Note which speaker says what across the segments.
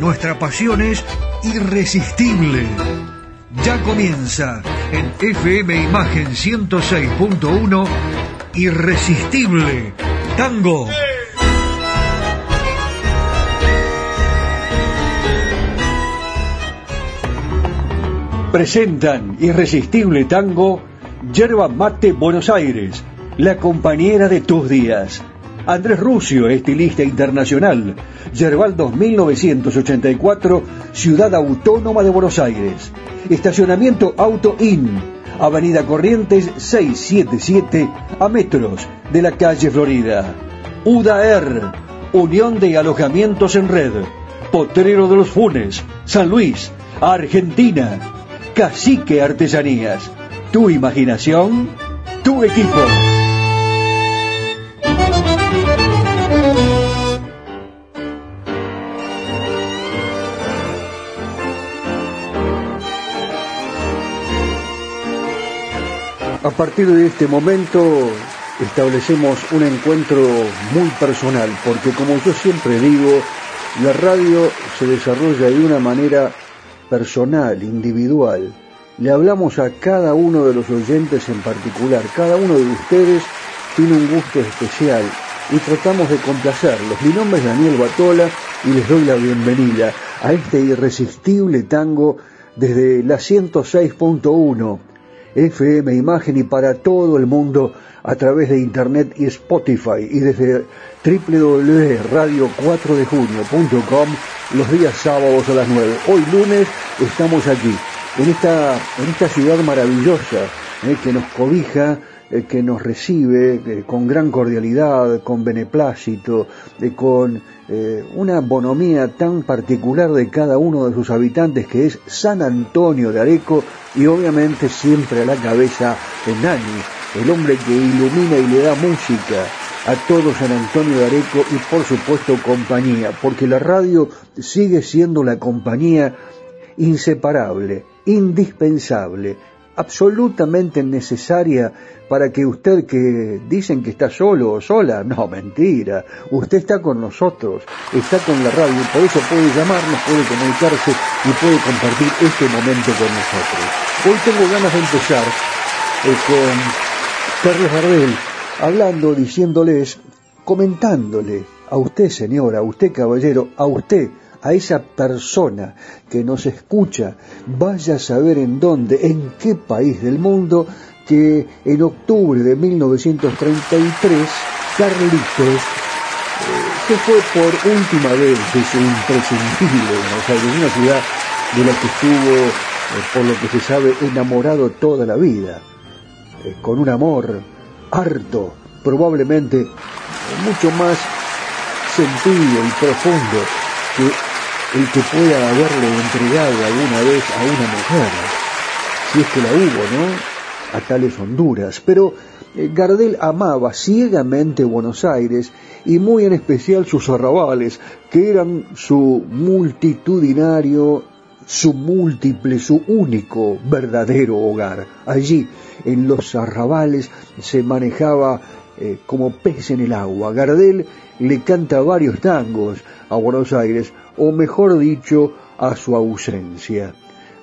Speaker 1: nuestra pasión es irresistible. Ya comienza en FM Imagen 106.1 Irresistible Tango. Presentan Irresistible Tango Yerba Mate Buenos Aires, la compañera de tus días. Andrés Rucio, estilista internacional. Yerbaldos 1984, Ciudad Autónoma de Buenos Aires. Estacionamiento Auto In, Avenida Corrientes 677, a metros de la calle Florida. UDAER, Unión de Alojamientos en Red. Potrero de los Funes, San Luis, Argentina. Cacique Artesanías. Tu imaginación, tu equipo. A partir de este momento establecemos un encuentro muy personal, porque como yo siempre digo, la radio se desarrolla de una manera personal, individual. Le hablamos a cada uno de los oyentes en particular, cada uno de ustedes tiene un gusto especial y tratamos de complacerlos. Mi nombre es Daniel Batola y les doy la bienvenida a este irresistible tango desde la 106.1 FM Imagen y para todo el mundo a través de Internet y Spotify y desde www.radio4dejunio.com los días sábados a las 9. Hoy lunes estamos aquí, en esta, en esta ciudad maravillosa eh, que nos cobija, que nos recibe eh, con gran cordialidad, con beneplácito, con una bonomía tan particular de cada uno de sus habitantes que es San Antonio de Areco y obviamente siempre a la cabeza Nani, el hombre que ilumina y le da música a todo San Antonio de Areco y por supuesto compañía, porque la radio sigue siendo la compañía inseparable, indispensable, absolutamente necesaria para que usted que dicen que está solo o sola, no, mentira, usted está con nosotros, está con la radio, por eso puede llamarnos, puede comunicarse y puede compartir este momento con nosotros. Hoy tengo ganas de empezar eh, con Carlos Gardel, hablando, diciéndoles, comentándole a usted señora, a usted caballero, a usted, a esa persona que nos escucha, vaya a saber en dónde, en qué país del mundo, que en octubre de 1933, Carlitos eh, se fue por última vez de su imprescindible Buenos Aires, una ciudad de la que estuvo, eh, por lo que se sabe, enamorado toda la vida, eh, con un amor harto, probablemente mucho más sentido y profundo que el que pueda haberle entregado alguna vez a una mujer, si es que la hubo, ¿no? A tales Honduras. Pero eh, Gardel amaba ciegamente Buenos Aires y muy en especial sus arrabales, que eran su multitudinario, su múltiple, su único verdadero hogar. Allí, en los arrabales, se manejaba eh, como pez en el agua. Gardel le canta varios tangos a Buenos Aires, o mejor dicho, a su ausencia.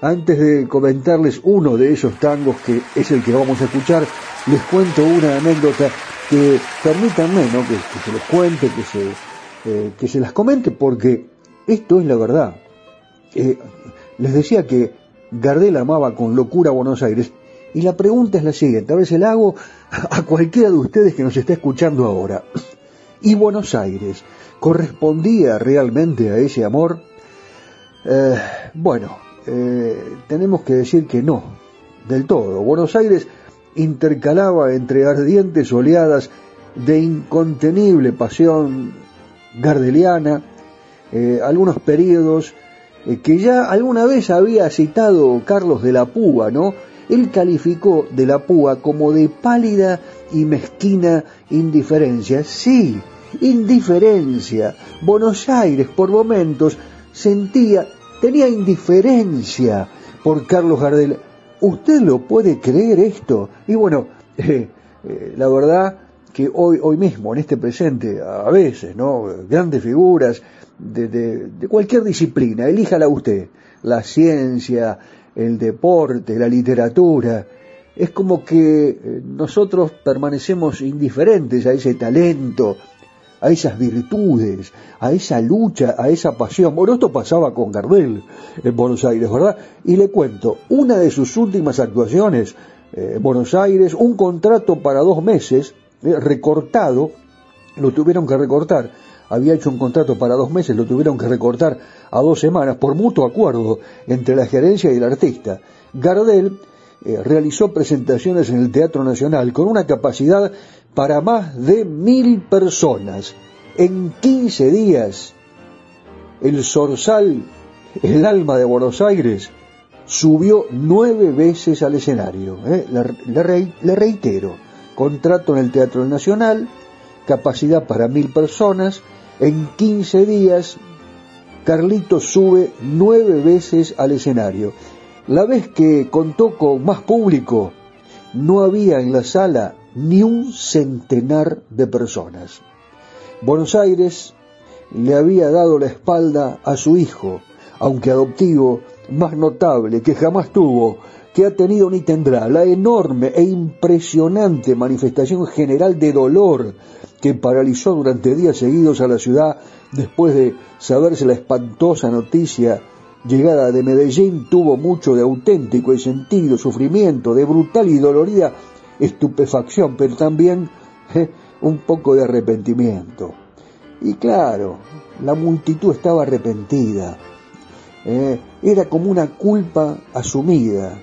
Speaker 1: Antes de comentarles uno de esos tangos que es el que vamos a escuchar, les cuento una anécdota que permítanme que, se los cuente, que se, eh, que se las comente, porque esto es la verdad. Eh, les decía que Gardel amaba con locura Buenos Aires y la pregunta es la siguiente, a ver si la hago a cualquiera de ustedes que nos está escuchando ahora. ¿Y Buenos Aires correspondía realmente a ese amor? Eh, bueno, eh, tenemos que decir que no, del todo. Buenos Aires intercalaba entre ardientes oleadas de incontenible pasión gardeliana, eh, algunos periodos que ya alguna vez había citado Carlos de la Púa, ¿no? Él calificó de la Púa como de pálida y mezquina indiferencia. Sí, indiferencia. Buenos Aires por momentos sentía, tenía indiferencia por Carlos Gardel. ¿Usted lo puede creer esto? Y bueno, eh, eh, la verdad que hoy, hoy mismo, en este presente, a veces, ¿no? Grandes figuras de, de, de cualquier disciplina, elíjala usted, la ciencia, el deporte, la literatura, es como que eh, nosotros permanecemos indiferentes a ese talento, a esas virtudes, a esa lucha, a esa pasión. Bueno, esto pasaba con Gardel en Buenos Aires, ¿verdad? Y le cuento, una de sus últimas actuaciones eh, en Buenos Aires, un contrato para dos meses, eh, recortado, lo tuvieron que recortar, había hecho un contrato para dos meses, lo tuvieron que recortar a dos semanas por mutuo acuerdo entre la gerencia y el artista. Gardel eh, realizó presentaciones en el Teatro Nacional con una capacidad para más de mil personas. En 15 días, el Sorsal, el alma de Buenos Aires, subió nueve veces al escenario. ¿eh? Le, reitero, contrato en el Teatro Nacional, capacidad para mil personas, en 15 días Carlitos sube nueve veces al escenario. La vez que contó con más público, no había en la sala ni un centenar de personas. Buenos Aires le había dado la espalda a su hijo, aunque adoptivo, más notable que jamás tuvo, que ha tenido ni tendrá, la enorme e impresionante manifestación general de dolor que paralizó durante días seguidos a la ciudad después de saberse la espantosa noticia llegada de Medellín tuvo mucho de auténtico y sentido sufrimiento, de brutal y dolorida estupefacción, pero también eh, un poco de arrepentimiento. Y claro, la multitud estaba arrepentida. Eh, era como una culpa asumida,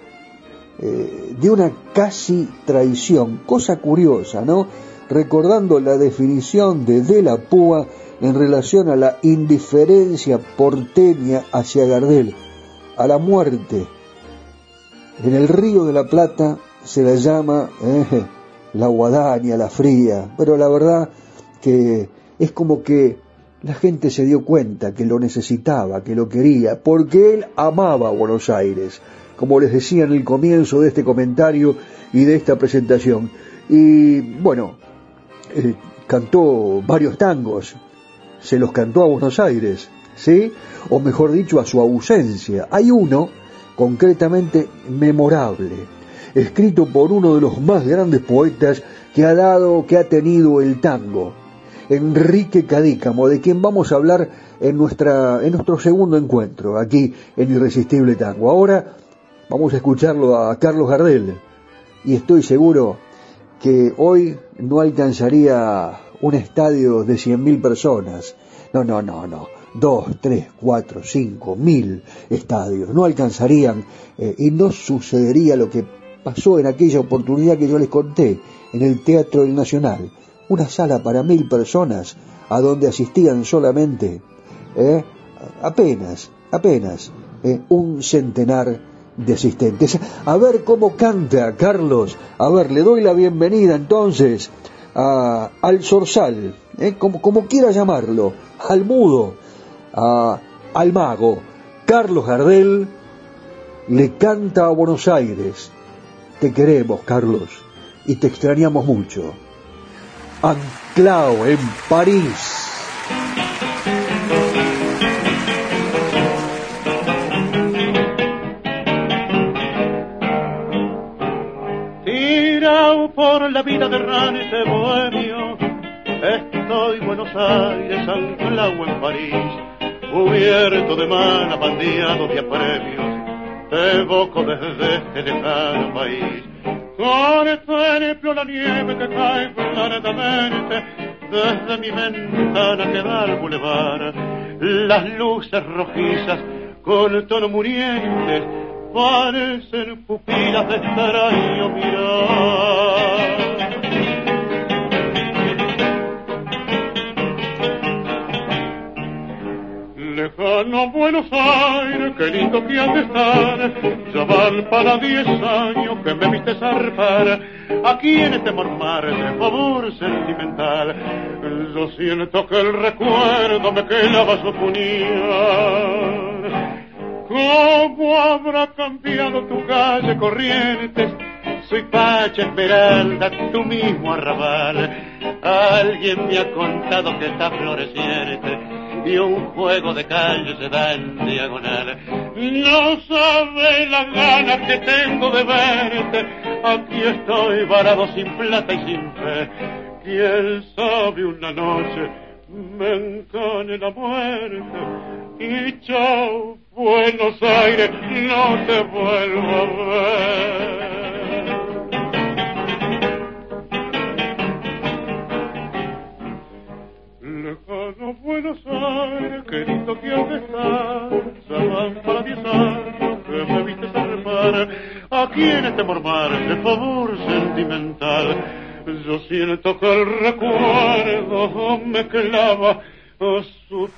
Speaker 1: eh, de una casi traición, cosa curiosa, ¿no? Recordando la definición de De la Púa en relación a la indiferencia porteña hacia Gardel, a la muerte. En el río de la Plata se la llama eh, la guadaña, la fría, pero la verdad que es como que la gente se dio cuenta que lo necesitaba, que lo quería, porque él amaba Buenos Aires, como les decía en el comienzo de este comentario y de esta presentación. Y bueno, eh, cantó varios tangos, se los cantó a Buenos Aires, ¿sí? O mejor dicho, a su ausencia. Hay uno, concretamente memorable, escrito por uno de los más grandes poetas que ha dado, que ha tenido el tango, Enrique Cadícamo, de quien vamos a hablar en, nuestra, en nuestro segundo encuentro, aquí en Irresistible Tango. Ahora vamos a escucharlo a Carlos Gardel, y estoy seguro que hoy no alcanzaría un estadio de cien mil personas. No, no, no, no. Dos, tres, cuatro, cinco, mil estadios. No alcanzarían eh, y no sucedería lo que pasó en aquella oportunidad que yo les conté en el Teatro del Nacional. Una sala para mil personas a donde asistían solamente eh, apenas, apenas eh, un centenar de asistentes. A ver cómo canta Carlos. A ver, le doy la bienvenida entonces al zorzal, ¿eh? como, como, quiera llamarlo, al mudo, al mago. Carlos Gardel le canta a Buenos Aires. Te queremos, Carlos, y te extrañamos mucho. Anclao en París.
Speaker 2: Por la vida de de bohemio. Estoy Buenos Aires, anclado en París. cubierto de mana, bandeado de apremios, te evoco desde este lejano país. Con ejemplo la nieve que cae claramente desde mi ventana que da al bulevar. Las luces rojizas con tono murientes parecen pupilas de extraño mirar. Lejano Buenos Aires, qué lindo que has de estar. Ya van para diez años que me viste zarpar. Aquí en este mormar de favor sentimental. Yo siento que el recuerdo me clava su puñal. ¿Cómo habrá cambiado tu calle Corrientes? Soy Pacha Esmeralda, tu mismo arrabal. Alguien me ha contado que está floreciente y un juego de calle se da en diagonal. No sabe las ganas que tengo de verte. Aquí estoy varado sin plata y sin fe. Quién sabe una noche me encane la muerte y chao Buenos Aires, no te vuelvo a ver. Lejano Buenos Aires, querido que has van para diez años que me viste zarpar, aquí en este mormar de favor sentimental, yo siento que el recuerdo me clava a su.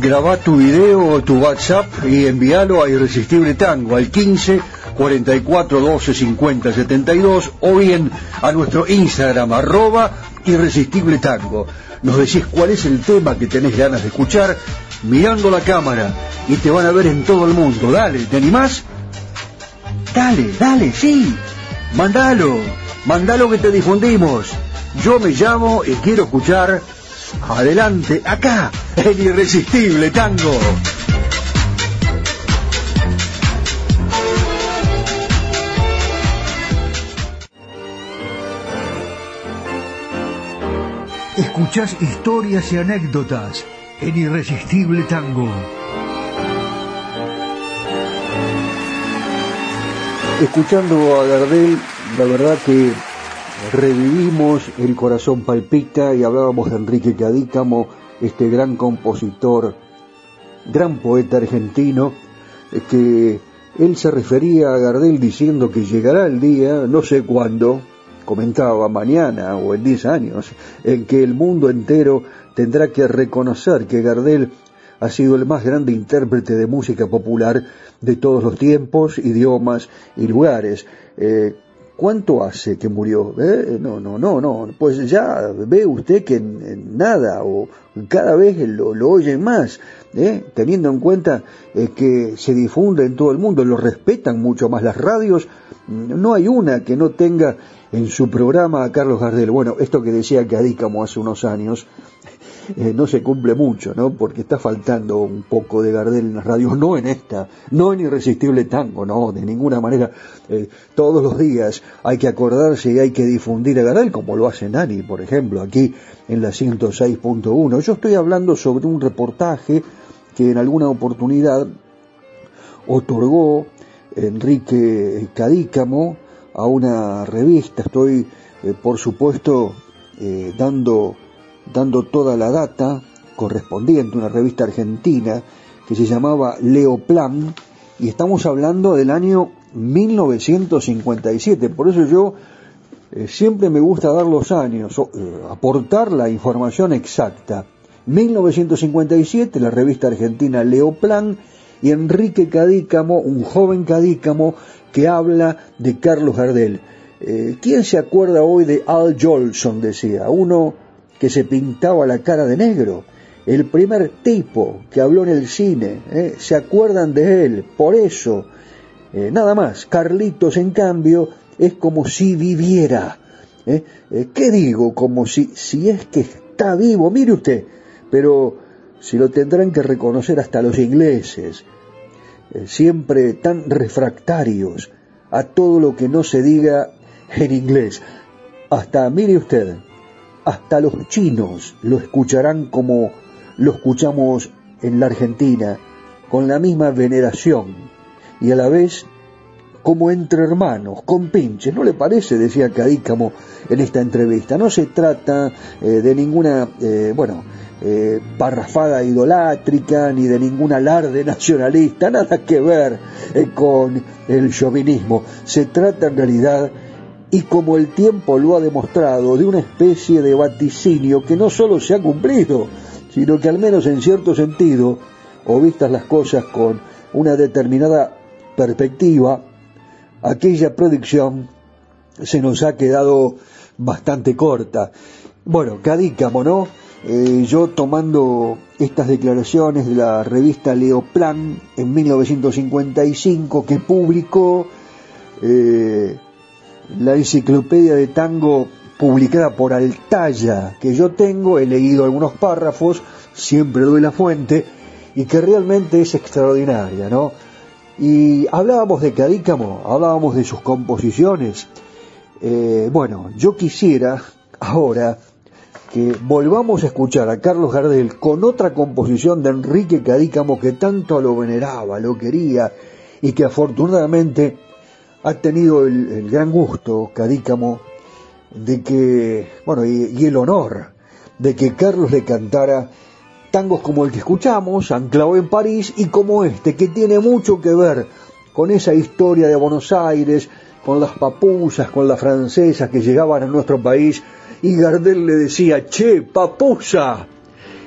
Speaker 1: Graba tu video o tu WhatsApp y envíalo a Irresistible Tango al 15 44 12 50 72 o bien a nuestro Instagram arroba Irresistible Tango. Nos decís cuál es el tema que tenés ganas de escuchar mirando la cámara y te van a ver en todo el mundo. Dale, ¿te animás? Dale, dale, sí. Mandalo, mandalo que te difundimos. Yo me llamo y quiero escuchar adelante, acá, el irresistible tango. Escuchás historias y anécdotas en Irresistible Tango. Escuchando a Gardel, la verdad que revivimos El corazón palpita y hablábamos de Enrique Cadícamo, este gran compositor, gran poeta argentino, que él se refería a Gardel diciendo que llegará el día, no sé cuándo, comentaba mañana o en 10 años, en que el mundo entero tendrá que reconocer que Gardel ha sido el más grande intérprete de música popular de todos los tiempos, idiomas y lugares. Eh, ¿Cuánto hace que murió? ¿Eh? No, no, no, no. Pues ya ve usted que en, nada o cada vez lo, lo oyen más, ¿eh? teniendo en cuenta eh, que se difunde en todo el mundo, lo respetan mucho más las radios. No hay una que no tenga en su programa a Carlos Gardel. Bueno, esto que decía Cadícamo hace unos años, eh, no se cumple mucho, ¿no? Porque está faltando un poco de Gardel en las radios, no en esta, no en Irresistible Tango, no, de ninguna manera. Eh, todos los días hay que acordarse y hay que difundir a Gardel, como lo hace Nani, por ejemplo, aquí en la 106.1. Yo estoy hablando sobre un reportaje que en alguna oportunidad otorgó Enrique Cadícamo a una revista. Estoy, eh, por supuesto, dando dando toda la data correspondiente, una revista argentina que se llamaba Leoplan, y estamos hablando del año 1957. Por eso yo eh, siempre me gusta dar los años, eh, aportar la información exacta. 1957, la revista argentina Leoplan, y Enrique Cadícamo, un joven Cadícamo que habla de Carlos Gardel. Eh, ¿Quién se acuerda hoy de Al Jolson? Decía, uno que se pintaba la cara de negro. El primer tipo que habló en el cine, ¿eh? se acuerdan de él, por eso, eh, nada más. Carlitos, en cambio, es como si viviera. ¿Qué digo? Como si, si es que está vivo, mire usted, pero si lo tendrán que reconocer hasta los ingleses, eh, siempre tan refractarios a todo lo que no se diga en inglés. Hasta, mire usted, hasta los chinos lo escucharán como lo escuchamos en la Argentina, con la misma veneración y a la vez como entre hermanos, con pinches. ¿No le parece? Decía Cadícamo en esta entrevista. No se trata eh, de ninguna, eh, bueno, eh, parrafada idolátrica ni de ningún alarde nacionalista, nada que ver con el chauvinismo. Se trata en realidad, y como el tiempo lo ha demostrado, de una especie de vaticinio que no solo se ha cumplido, sino que al menos en cierto sentido, o vistas las cosas con una determinada perspectiva, aquella predicción se nos ha quedado bastante corta. Bueno, Cadícamo, ¿no? Eh, yo tomando estas declaraciones de la revista Leoplan en 1955 que publicó eh, la enciclopedia de tango publicada por Altaya, que yo tengo, he leído algunos párrafos, siempre doy la fuente, y que realmente es extraordinaria, ¿no? Y hablábamos de Cadícamo, hablábamos de sus composiciones. Eh, bueno, yo quisiera ahora que volvamos a escuchar a Carlos Gardel con otra composición de Enrique Cadícamo que tanto lo veneraba, lo quería y que afortunadamente ha tenido el, gran gusto, Cadícamo, de que, bueno, y el honor de que Carlos le cantara tangos como el que escuchamos, anclado en París, y como este, que tiene mucho que ver con esa historia de Buenos Aires, con las papusas, con las francesas que llegaban a nuestro país, y Gardel le decía, che, papusa.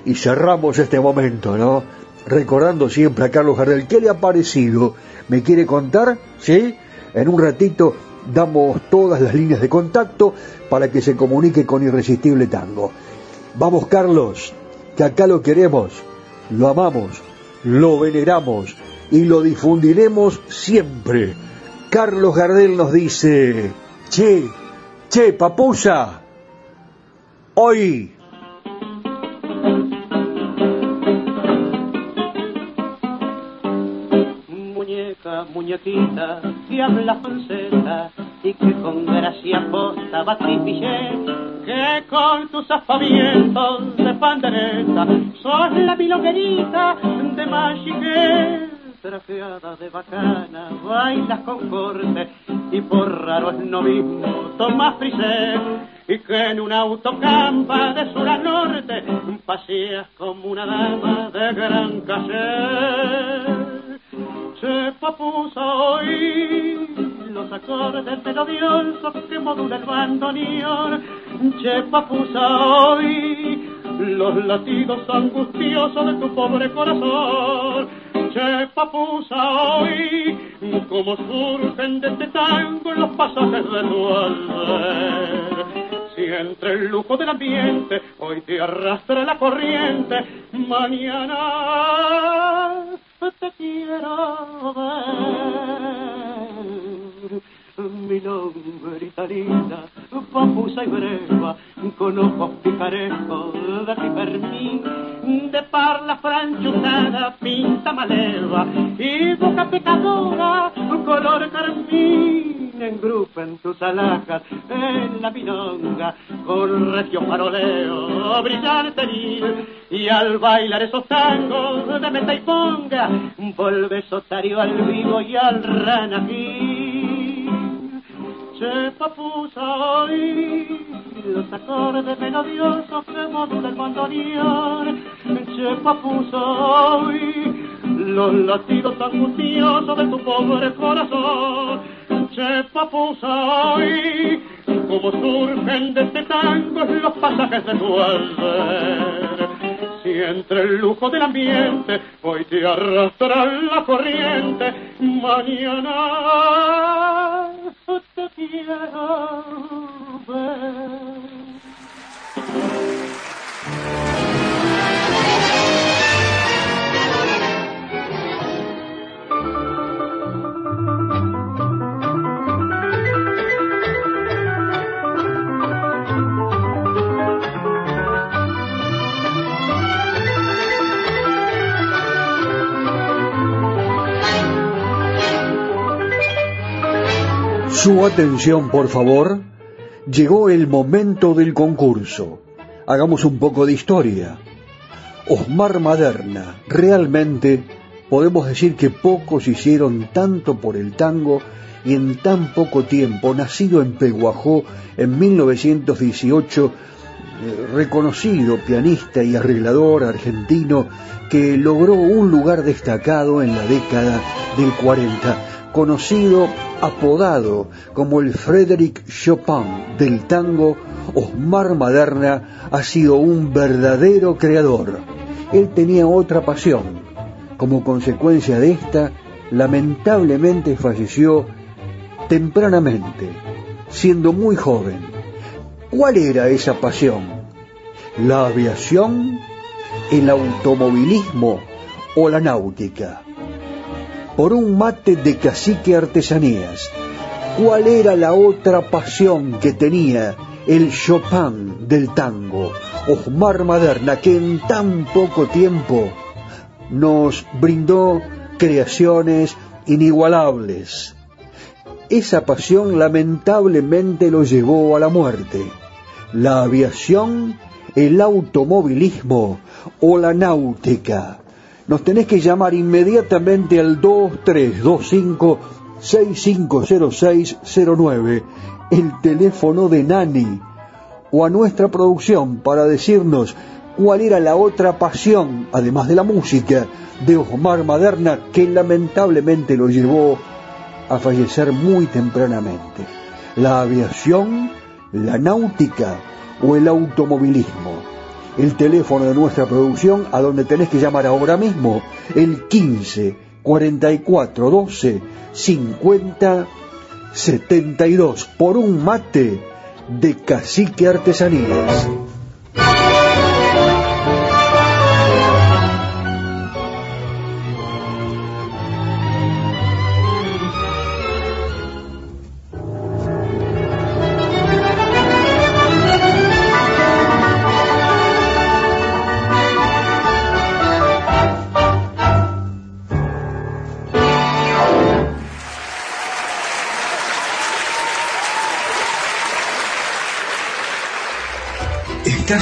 Speaker 1: Y cerramos este momento, ¿no? Recordando siempre a Carlos Gardel, ¿qué le ha parecido? ¿Me quiere contar? ¿Sí? En un ratito damos todas las líneas de contacto para que se comunique con Irresistible Tango. Vamos, Carlos que acá lo queremos, lo amamos, lo veneramos y lo difundiremos siempre. Carlos Gardel nos dice, che, che, papusa, hoy.
Speaker 2: Muñeca, muñequita, que habla francesa y que con gracia posta va que con tus aspavientos de pandereta sos la milonguerita de Machique trajeada de bacana, bailas con corte y por raro es no mismo frisé y que en un autocampa de sur a norte paseas como una dama de gran caser se papusa hoy los acordes melodiosos que modula el bandoneón. Che papusa hoy los latidos angustiosos de tu pobre corazón. Che papusa hoy como surgen de este tango los pasajes de tu alma. Si entre el lujo del ambiente hoy te arrastra la corriente, mañana te quiero ver. Mi nombre linda, papusa y breva, con ojos picarescos de pipermín, de parla franchuzada, pinta maleva, y boca pecadora, color carmín. Engrupen tus alhajas en la milonga con recio faroleo brillante y al bailar esos tangos de meta y ponga vuelves otario al vivo y al ranají se papusa hoy los acordes melodiosos que modula el bandoneón se papusa hoy los latidos angustiosos de tu pobre corazón se papusa hoy, como surgen de este tango los pasajes de tu alber. Entre el lujo del ambiente hoy te arrastra la corriente, mañana te quiero ver.
Speaker 1: Su atención, por favor. Llegó el momento del concurso. Hagamos un poco de historia. Osmar Maderna, realmente podemos decir que pocos hicieron tanto por el tango y en tan poco tiempo, nacido en Peguajó en 1918, eh, reconocido pianista y arreglador argentino que logró un lugar destacado en la década del 40, conocido, apodado como el Frédéric Chopin del tango, Osmar Maderna ha sido un verdadero creador. Él tenía otra pasión. Como consecuencia de esta, lamentablemente falleció tempranamente, siendo muy joven. ¿Cuál era esa pasión? ¿La aviación, el automovilismo o la náutica? Por un mate de cacique artesanías, ¿cuál era la otra pasión que tenía el Chopin del tango, Osmar Maderna, que en tan poco tiempo nos brindó creaciones inigualables? esa pasión lamentablemente lo llevó a la muerte. La aviación, el automovilismo o la náutica. Nos tenés que llamar inmediatamente al 2325 650609, el teléfono de Nani, o a nuestra producción para decirnos cuál era la otra pasión, además de la música, de Osmar Maderna que lamentablemente lo llevó a fallecer muy tempranamente. La aviación, la náutica o el automovilismo. El teléfono de nuestra producción a donde tenés que llamar ahora mismo, el 15 44 12 50 72 por un mate de cacique artesanías.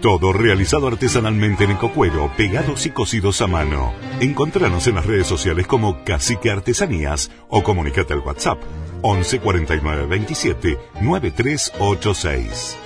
Speaker 3: Todo realizado artesanalmente en ecocuero, pegados y cosidos a mano. Encontranos en las redes sociales como Cacique Artesanías o comunícate al WhatsApp 11 49 27 9386.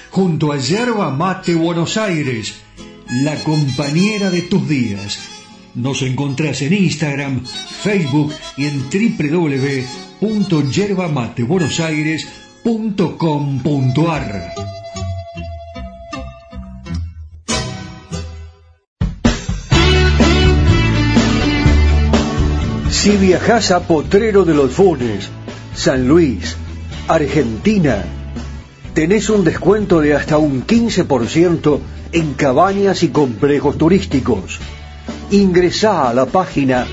Speaker 4: junto a Yerba Mate Buenos Aires, la compañera de tus días. Nos encontrás en Instagram, Facebook y en www.yerbamatebuenosaires.com.ar.
Speaker 1: Si viajas a Potrero de los Funes, San Luis, Argentina, tenés un descuento de hasta un 15% en cabañas y complejos turísticos. Ingresá a la página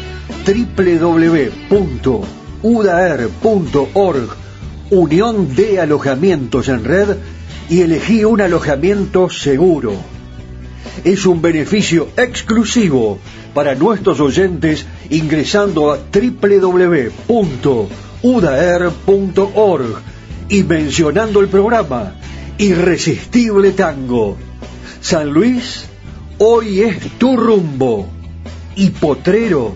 Speaker 1: www.udaer.org, Unión de Alojamientos en Red, y elegí un alojamiento seguro. Es un beneficio exclusivo para nuestros oyentes ingresando a www.udaer.org y mencionando el programa Irresistible Tango. San Luis, hoy es tu rumbo y Potrero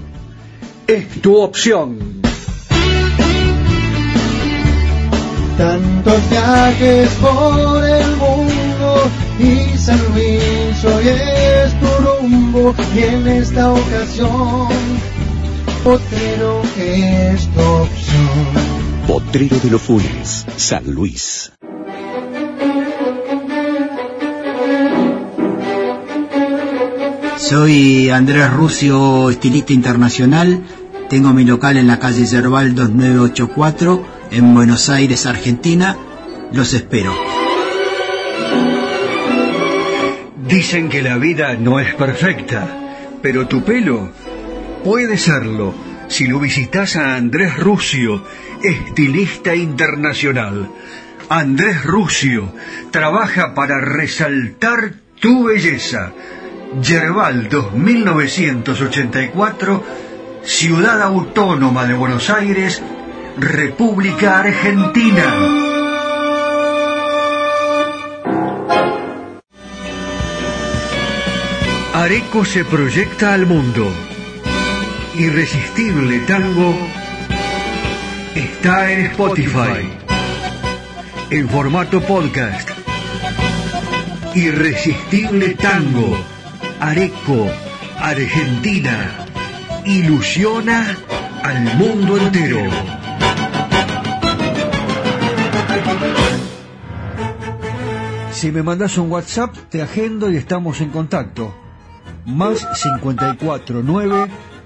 Speaker 1: es tu opción.
Speaker 4: tantos viajes por el mundo y San Luis hoy es tu rumbo y en esta ocasión Potrero es tu opción.
Speaker 5: Potrero de los Funes, San Luis.
Speaker 6: Soy Andrés Rucio, estilista internacional. Tengo mi local en la calle Yerbal 2984 en Buenos Aires, Argentina. Los espero.
Speaker 1: Dicen que la vida no es perfecta, pero tu pelo puede serlo si lo visitas a Andrés Rucio, estilista internacional. Andrés Rucio trabaja para resaltar tu belleza. Yerbal 2984, Ciudad Autónoma de Buenos Aires, República Argentina. Areco se proyecta al mundo. Irresistible Tango está en Spotify en formato podcast. Irresistible Tango, Areco, Argentina, ilusiona al mundo entero. Si me mandas un WhatsApp, te agendo y estamos en contacto. Más 54 9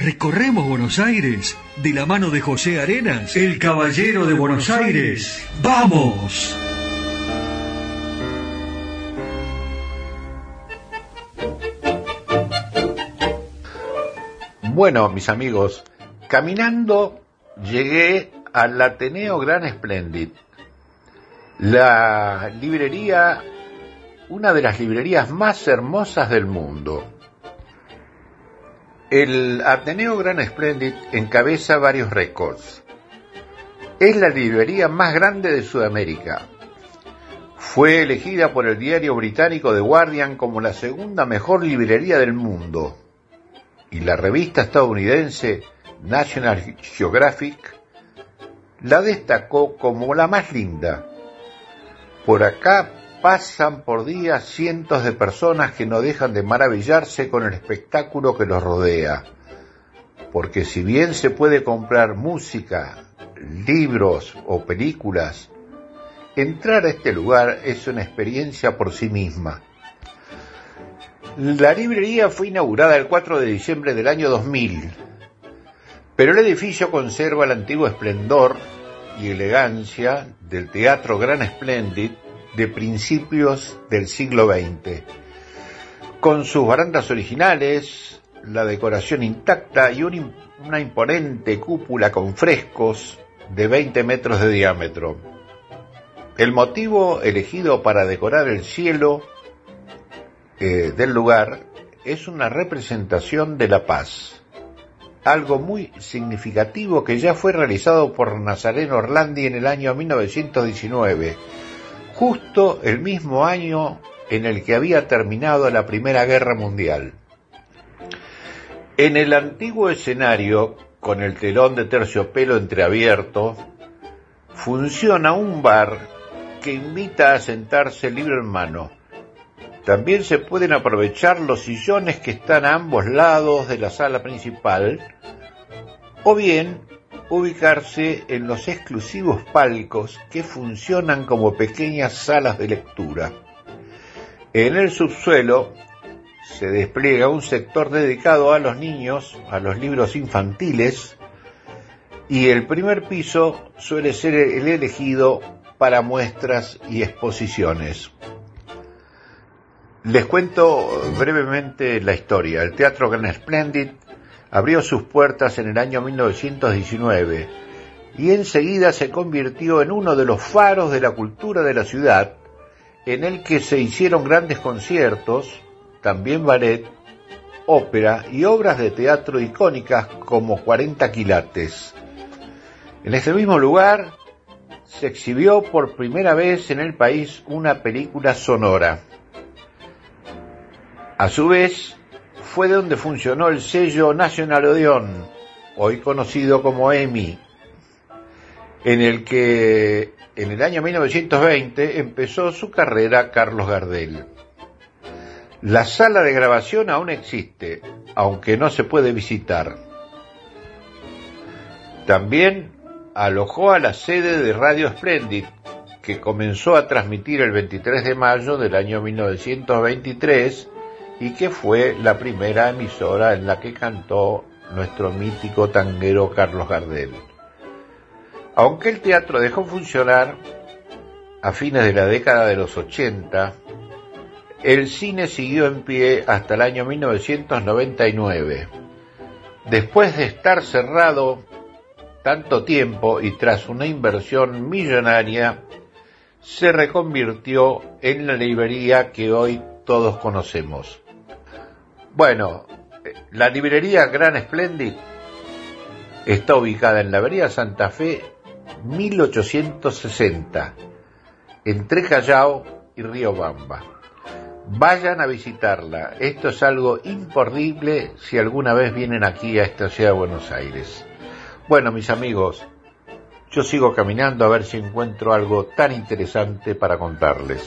Speaker 1: recorremos Buenos Aires de la mano de José Arenas, el caballero de Buenos Aires. ¡Vamos!
Speaker 7: Bueno, mis amigos, caminando llegué al Ateneo Gran Splendid, la librería, una de las librerías más hermosas del mundo. El Ateneo Gran Splendid encabeza varios récords. Es la librería más grande de Sudamérica. Fue elegida por el diario británico The Guardian como la segunda mejor librería del mundo. Y la revista estadounidense National Geographic la destacó como la más linda. Por acá pasan por día cientos de personas que no dejan de maravillarse con el espectáculo que los rodea. Porque si bien se puede comprar música, libros o películas, entrar a este lugar es una experiencia por sí misma. La librería fue inaugurada el 4 de diciembre del año 2000, pero el edificio conserva el antiguo esplendor y elegancia del Teatro Gran Splendid de principios del siglo XX, con sus barandas originales, la decoración intacta y una imponente cúpula con frescos de 20 metros de diámetro. El motivo elegido para decorar el cielo eh, del lugar es una representación de la paz, algo muy significativo que ya fue realizado por Nazareno Orlandi en el año 1919, justo el mismo año en el que había terminado la Primera Guerra Mundial. En el antiguo escenario, con el telón de terciopelo entreabierto, funciona un bar que invita a sentarse libro en mano. También se pueden aprovechar los sillones que están a ambos lados de la sala principal, o bien ubicarse en los exclusivos palcos que funcionan como pequeñas salas de lectura. En el subsuelo se despliega un sector dedicado a los niños, a los libros infantiles, y el primer piso suele ser el elegido para muestras y exposiciones. Les cuento brevemente la historia. El Teatro Gran Splendid abrió sus puertas en el año 1919 y enseguida se convirtió en uno de los faros de la cultura de la ciudad en el que se hicieron grandes conciertos, también ballet, ópera y obras de teatro icónicas como 40 quilates. En este mismo lugar se exhibió por primera vez en el país una película sonora. A su vez, fue de donde funcionó el sello National Odeon, hoy conocido como EMI, en el que en el año 1920 empezó su carrera Carlos Gardel. La sala de grabación aún existe, aunque no se puede visitar. También alojó a la sede de Radio Splendid, que comenzó a transmitir el 23 de mayo del año 1923 y que fue la primera emisora en la que cantó nuestro mítico tanguero Carlos Gardel. Aunque el teatro dejó funcionar a fines de la década de los 80, el cine siguió en pie hasta el año 1999. Después de estar cerrado tanto tiempo y tras una inversión millonaria, se reconvirtió en la librería que hoy todos conocemos. Bueno, la librería Gran Splendid está ubicada en la Avenida Santa Fe 1860, entre Callao y Río Bamba. Vayan a visitarla, esto es algo imperdible si alguna vez vienen aquí a esta ciudad de Buenos Aires. Bueno, mis amigos, yo sigo caminando a ver si encuentro algo tan interesante para contarles.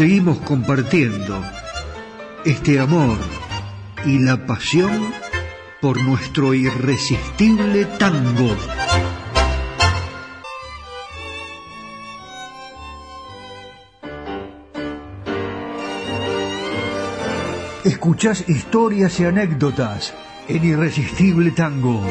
Speaker 4: Seguimos compartiendo este amor y la pasión por nuestro irresistible tango. Escuchás historias y anécdotas en Irresistible Tango.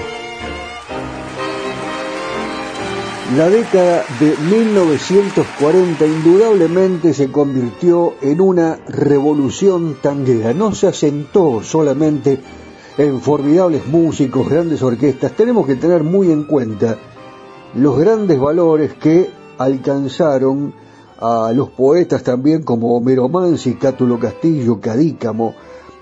Speaker 1: La década de 1940 indudablemente se convirtió en una revolución tanguera. No se asentó solamente en formidables músicos, grandes orquestas. Tenemos que tener muy en cuenta los grandes valores que alcanzaron a los poetas también como Homero Mansi, Cátulo Castillo, Cadícamo,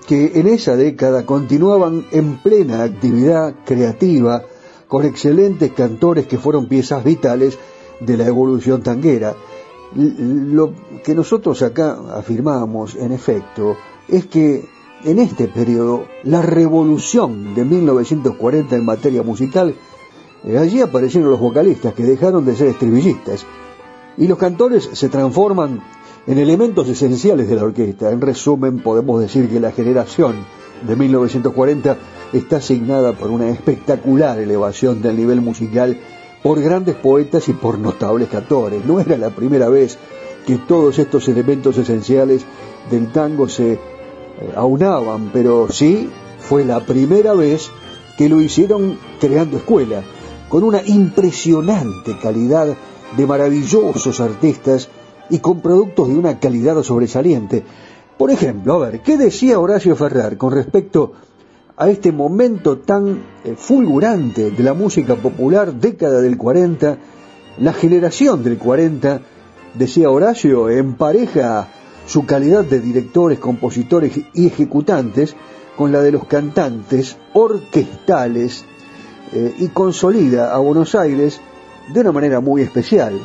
Speaker 1: que en esa década continuaban en plena actividad creativa, con excelentes cantores que fueron piezas vitales de la evolución tanguera. Lo que nosotros acá afirmamos, en efecto, es que en este periodo, la revolución de 1940 en materia musical, eh, allí aparecieron los vocalistas que dejaron de ser estribillistas y los cantores se transforman en elementos esenciales de la orquesta. En resumen, podemos decir que la generación de 1940 está asignada por una espectacular elevación del nivel musical por grandes poetas y por notables cantores. No era la primera vez que todos estos elementos esenciales del tango se eh, aunaban, pero sí fue la primera vez que lo hicieron creando escuela, con una impresionante calidad de maravillosos artistas y con productos de una calidad sobresaliente. Por ejemplo, a ver, ¿qué decía Horacio Ferrer con respecto a este momento tan eh, fulgurante de la música popular, década del 40, la generación del 40, decía Horacio, empareja su calidad de directores, compositores y ejecutantes con la de los cantantes orquestales eh, y consolida a Buenos Aires de una manera muy especial,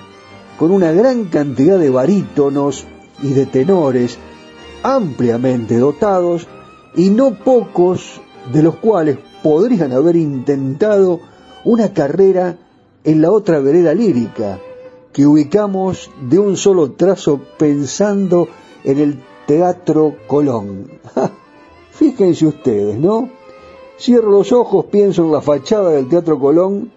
Speaker 1: con una gran cantidad de barítonos y de tenores ampliamente dotados y no pocos de los cuales podrían haber intentado una carrera en la otra vereda lírica, que ubicamos de un solo trazo pensando en el Teatro Colón. Fíjense ustedes, ¿no? Cierro los ojos, pienso en la fachada del Teatro Colón,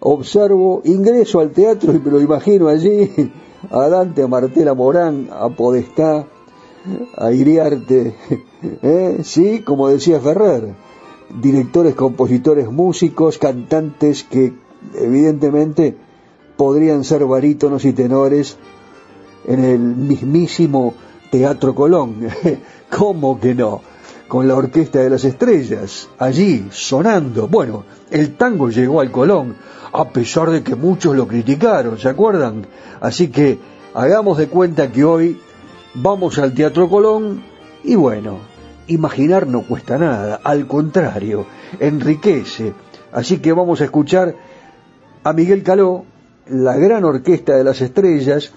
Speaker 1: observo, ingreso al teatro y me lo imagino allí, a Dante, a Martela Morán, a Podestá, a Iriarte, ¿eh? sí, como decía Ferrer, directores, compositores, músicos, cantantes que evidentemente podrían ser barítonos y tenores en el mismísimo Teatro Colón. ¿Cómo que no? Con la Orquesta de las Estrellas, allí, sonando. Bueno, el tango llegó al Colón, a pesar de que muchos lo criticaron, ¿se acuerdan? Así que hagamos de cuenta que hoy vamos al Teatro Colón y bueno, imaginar no cuesta nada, al contrario, enriquece. Así que vamos a escuchar a Miguel Caló, la gran orquesta de las estrellas,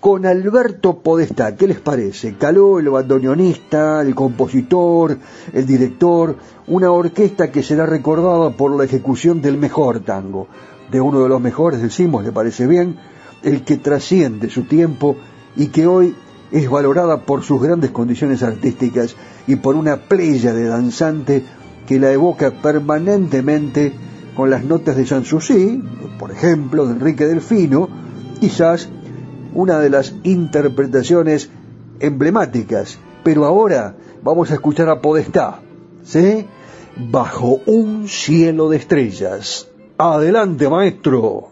Speaker 1: con Alberto Podestá. ¿Qué les parece? Caló, el bandoneonista, el compositor, el director, una orquesta que será recordada por la ejecución del mejor tango, de uno de los mejores, decimos, ¿le parece bien? El que trasciende su tiempo y que hoy es valorada por sus grandes condiciones artísticas y por una playa de danzante que la evoca permanentemente con las notas de Sanssouci, por ejemplo, de Enrique Delfino, quizás una de las interpretaciones emblemáticas. Pero ahora vamos a escuchar a Podestá, ¿sí? Bajo un cielo de estrellas. Adelante, maestro.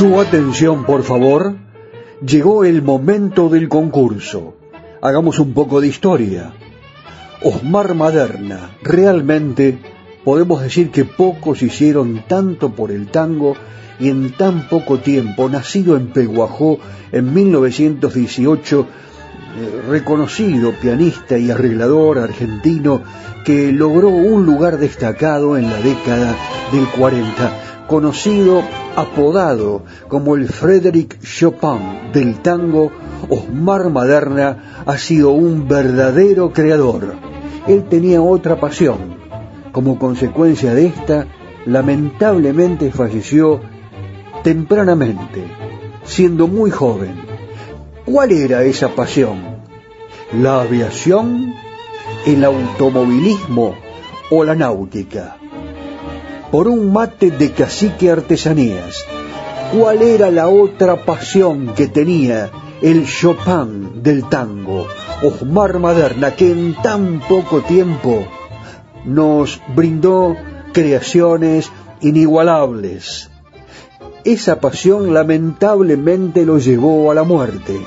Speaker 1: Su atención, por favor. Llegó el momento del concurso. Hagamos un poco de historia. Osmar Maderna, realmente podemos decir que pocos hicieron tanto por el tango y en tan poco tiempo, nacido en Peguajó en 1918, eh, reconocido pianista y arreglador argentino que logró un lugar destacado en la década del 40, conocido, apodado como el Frédéric Chopin del tango, Osmar Maderna ha sido un verdadero creador. Él tenía otra pasión. Como consecuencia de esta, lamentablemente falleció tempranamente, siendo muy joven. ¿Cuál era esa pasión? ¿La aviación? ¿El automovilismo? ¿O la náutica? Por un mate de cacique artesanías. ¿Cuál era la otra pasión que tenía el Chopin del tango, Osmar Maderna, que en tan poco tiempo nos brindó creaciones inigualables? esa pasión lamentablemente lo llevó a la muerte.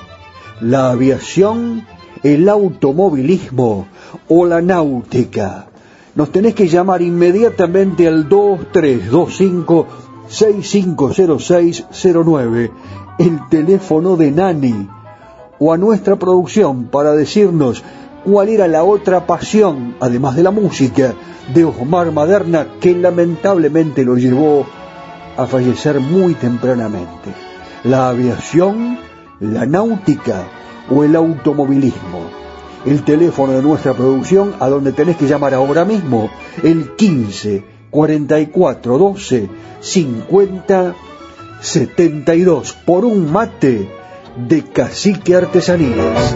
Speaker 1: La aviación, el automovilismo o la náutica. Nos tenés que llamar inmediatamente al 2325 650609, el teléfono de Nani, o a nuestra producción para decirnos cuál era la otra pasión, además de la música, de Osmar Maderna que lamentablemente lo llevó a fallecer muy tempranamente. La aviación, la náutica o el automovilismo. El teléfono de nuestra producción a donde tenés que llamar ahora mismo, el 15 44 12 50 72 por un mate de cacique artesanías.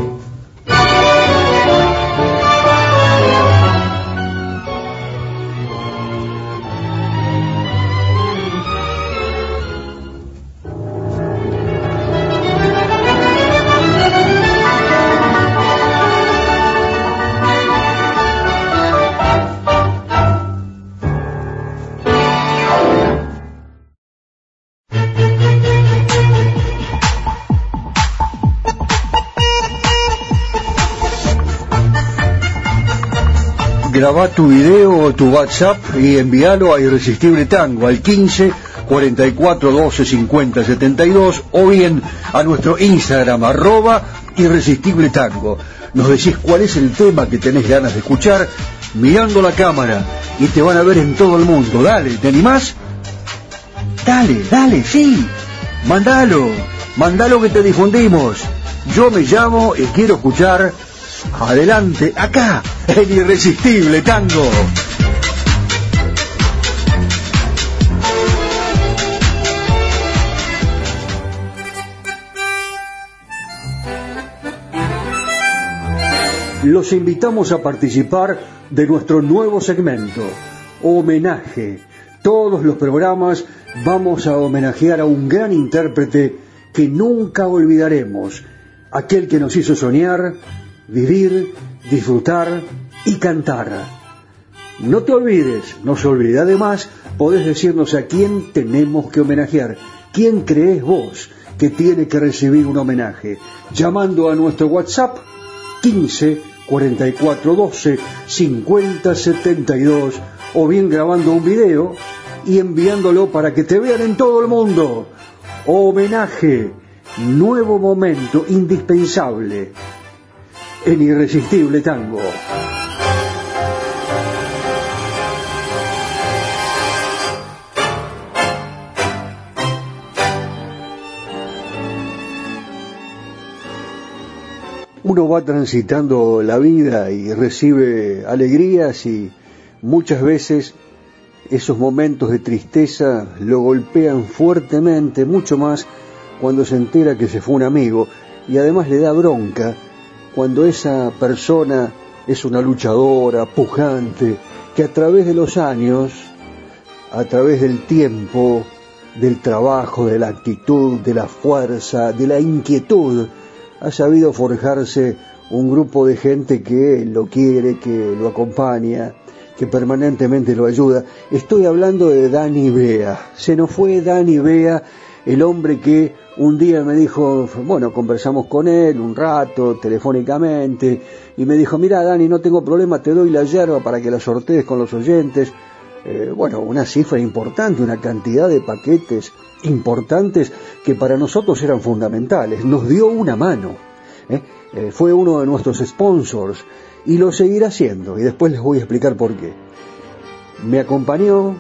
Speaker 1: Graba tu video o tu WhatsApp y envíalo a Irresistible Tango al 15 44 12 50 72 o bien a nuestro Instagram arroba Irresistible Tango. Nos decís cuál es el tema que tenés ganas de escuchar mirando la cámara y te van a ver en todo el mundo. Dale, ¿te animás? Dale, dale, sí. Mandalo, mandalo que te difundimos. Yo me llamo y quiero escuchar Adelante, acá, el irresistible tango. Los invitamos a participar de nuestro nuevo segmento, Homenaje. Todos los programas vamos a homenajear a un gran intérprete que nunca olvidaremos, aquel que nos hizo soñar, vivir, disfrutar y cantar. No te olvides, no se olvide. Además, podés decirnos a quién tenemos que homenajear. ¿Quién crees vos que tiene que recibir un homenaje? Llamando a nuestro WhatsApp 15 44 12 50 72 o bien grabando un video y enviándolo para que te vean en todo el mundo. Homenaje, nuevo momento indispensable en Irresistible Tango. Uno va transitando la vida y recibe alegrías y muchas veces esos momentos de tristeza lo golpean fuertemente, mucho más cuando se entera que se fue un amigo y además le da bronca cuando esa persona es una luchadora, pujante, que a través de los años, a través del tiempo, del trabajo, de la actitud, de la fuerza, de la inquietud, ha sabido forjarse un grupo de gente que lo quiere, que lo acompaña, que permanentemente lo ayuda. Estoy hablando de Dani Bea. Se nos fue Dani Bea el hombre que un día me dijo, bueno, conversamos con él un rato, telefónicamente, y me dijo, mira Dani, no tengo problema, te doy la yerba para que la sortees con los oyentes. Eh, bueno, una cifra importante, una cantidad de paquetes importantes que para nosotros eran fundamentales. Nos dio una mano. ¿eh? Eh, fue uno de nuestros sponsors y lo seguirá haciendo y después les voy a explicar por qué. Me acompañó,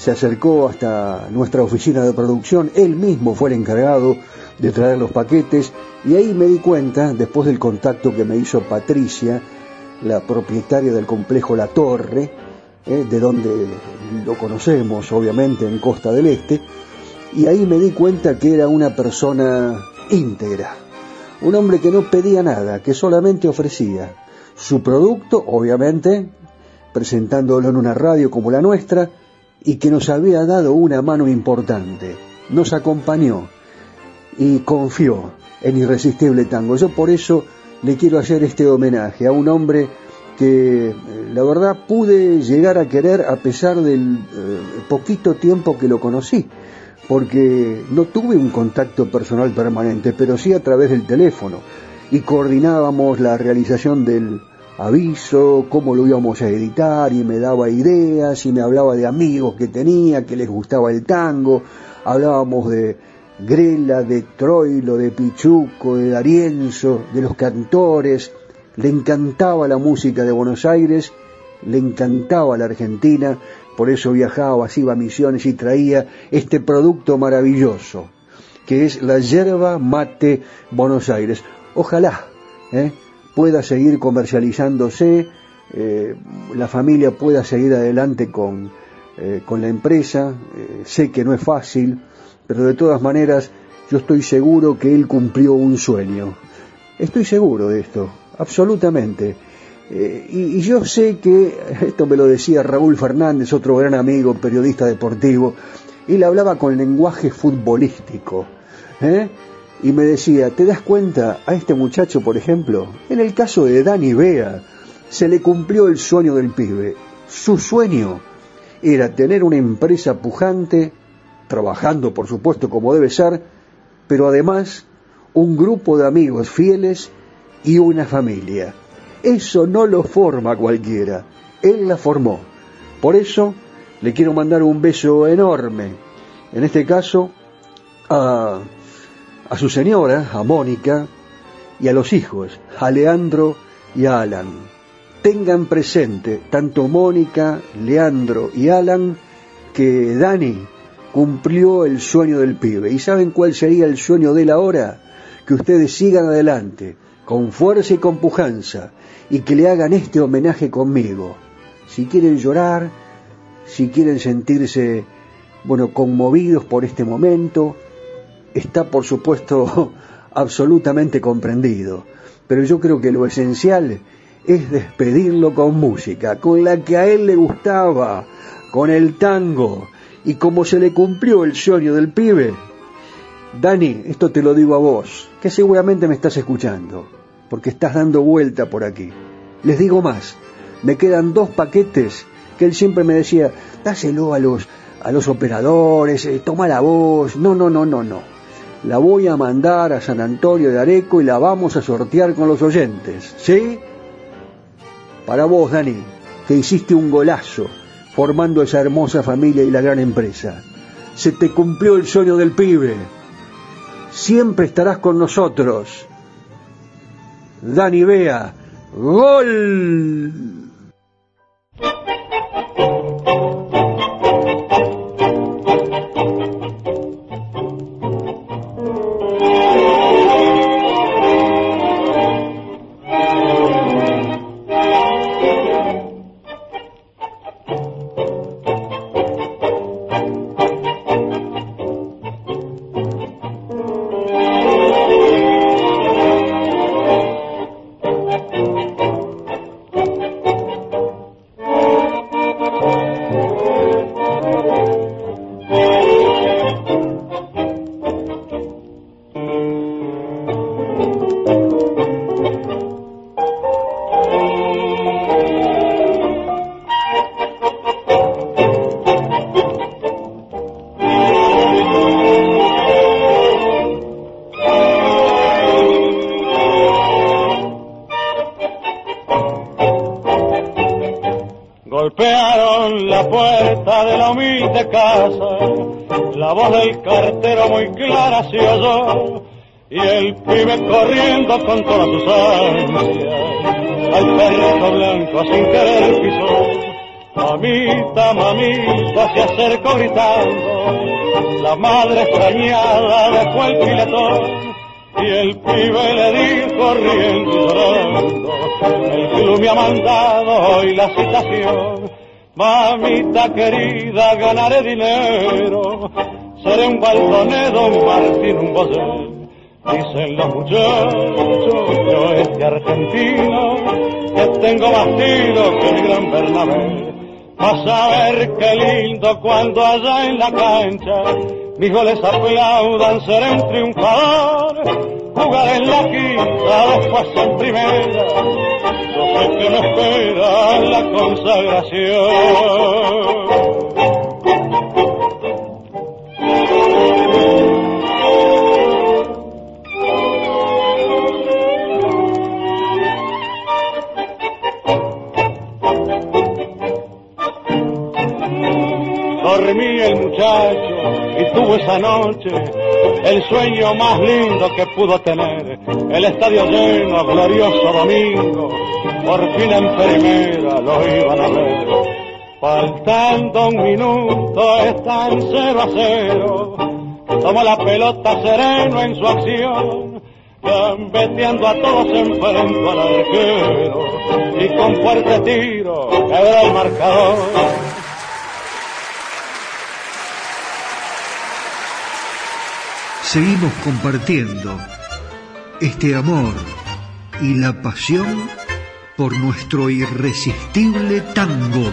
Speaker 1: se acercó hasta nuestra oficina de producción, él mismo fue el encargado de traer los paquetes y ahí me di cuenta, después del contacto que me hizo Patricia, la propietaria del complejo La Torre, eh, de donde lo conocemos obviamente en Costa del Este, y ahí me di cuenta que era una persona íntegra, un hombre que no pedía nada, que solamente ofrecía su producto, obviamente, presentándolo en una radio como la nuestra, y que nos había dado una mano importante. Nos acompañó y confió en Irresistible Tango. Yo por eso le quiero hacer este homenaje a un hombre que la verdad pude llegar a querer a pesar del eh, poquito tiempo que lo conocí, porque no tuve un contacto personal permanente, pero sí a través del teléfono, y coordinábamos la realización del aviso, cómo lo íbamos a editar, y me daba ideas, y me hablaba de amigos que tenía, que les gustaba el tango, hablábamos de Grela, de Troilo, de Pichuco, de Darienzo, de los cantores, le encantaba la música de Buenos Aires, le encantaba la Argentina, por eso viajaba, iba a misiones y traía este producto maravilloso, que es la yerba mate Buenos Aires. Ojalá ¿eh? Pueda seguir comercializándose, eh, la familia pueda seguir adelante con, eh, con la empresa, sé que no es fácil, pero de todas maneras yo estoy seguro que él cumplió un sueño. Estoy seguro de esto, absolutamente. Eh, y, yo sé que, esto me lo decía Raúl Fernández, otro gran amigo, periodista deportivo, él hablaba con lenguaje futbolístico. ¿eh? Y me decía, ¿te das cuenta a este muchacho, por ejemplo? En el caso de Dani Bea, se le cumplió el sueño del pibe. Su sueño era tener una empresa pujante, trabajando por supuesto como debe ser, pero además un grupo de amigos fieles y una familia. Eso no lo forma cualquiera, él la formó. Por eso le quiero mandar un beso enorme, en este caso a, a su señora, a Mónica, y a los hijos, a Leandro y a Alan. Tengan presente, tanto Mónica, Leandro y Alan, que Dani cumplió el sueño del pibe. ¿Y saben cuál sería el sueño de él ahora? Que ustedes sigan adelante, con fuerza y con pujanza, y que le hagan este homenaje conmigo. Si quieren llorar, si quieren sentirse, bueno, conmovidos por este momento, está por supuesto absolutamente comprendido. Pero yo creo que lo esencial es despedirlo con música, con la que a él le gustaba, con el tango, y como se le cumplió el sueño del pibe, Dani, esto te lo digo a vos, que seguramente me estás escuchando, porque estás dando vuelta por aquí. Les digo más, me quedan dos paquetes que él siempre me decía, dáselo a los, a los operadores, eh, toma la voz. No, no, no, no, no. La voy a mandar a San Antonio de Areco y la vamos a sortear con los oyentes, ¿sí? Para vos, Dani, que hiciste un golazo formando esa hermosa familia y la gran empresa. Se te cumplió el sueño del pibe. Siempre estarás con nosotros. Dani Bea, gol.
Speaker 8: Golpearon la puerta de la humilde casa, la voz del cartero muy clara se oyó, y el pibe corriendo con todas sus ansias, al perro blanco sin querer pisó. Mamita, mamita, se acercó gritando, la madre extrañada dejó el filetón, y el pibe le dijo riendo y llorando, el club me ha mandado hoy la citación. Mamita querida, ganaré dinero, seré un baldonedo, un Martín, un Bosé. Dicen los muchachos, yo este argentino, que tengo más tiro que mi gran Bernabé. Vas a ver qué lindo cuando allá en la cancha mis goles aplaudan, seré un triunfador, jugaré en la quinta, después en primera, yo sé que me espera la consagración. Dormí el muchacho y tuvo esa noche el sueño más lindo que pudo tener. El estadio lleno, glorioso domingo, por fin en primera lo iban a ver. Faltando un minuto están cero a cero, tomó la pelota sereno en su acción, gambeteando a todos enfrento al arquero y con fuerte tiro quedó el marcador.
Speaker 1: Seguimos compartiendo este amor y la pasión por nuestro irresistible tango.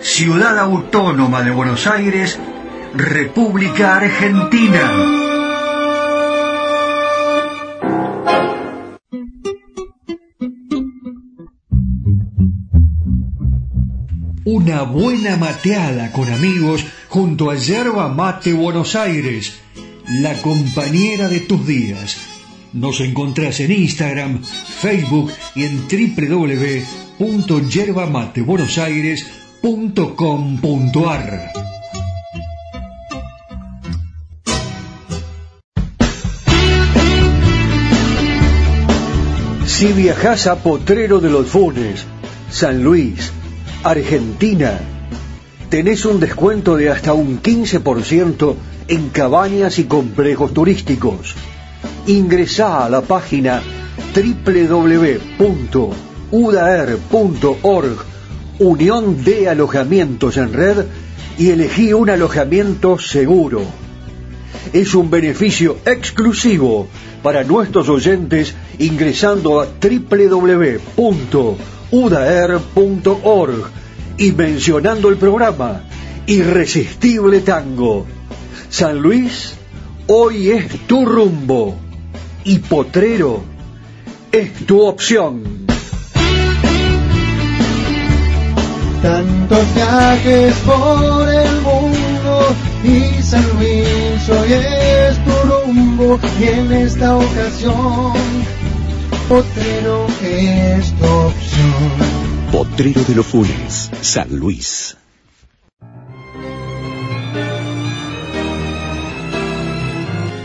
Speaker 1: Ciudad Autónoma de Buenos Aires, República Argentina. Una buena mateada con amigos junto a Yerba Mate Buenos Aires, la compañera de tus días. Nos encontrás en Instagram, Facebook y en www.yerbamatebuenosaires.com .com.ar Si viajas a Potrero de los Funes, San Luis, Argentina, tenés un descuento de hasta un 15% en cabañas y complejos turísticos. Ingresá a la página www.udaer.org Unión de Alojamientos en Red y elegí un alojamiento seguro. Es un beneficio exclusivo para nuestros oyentes ingresando a www.udaer.org y mencionando el programa Irresistible Tango. San Luis, hoy es tu rumbo y Potrero es tu opción.
Speaker 4: Tantos viajes por el mundo y San Luis hoy es tu rumbo y en esta ocasión Potrero es tu opción.
Speaker 5: Potrero de los Funes, San Luis.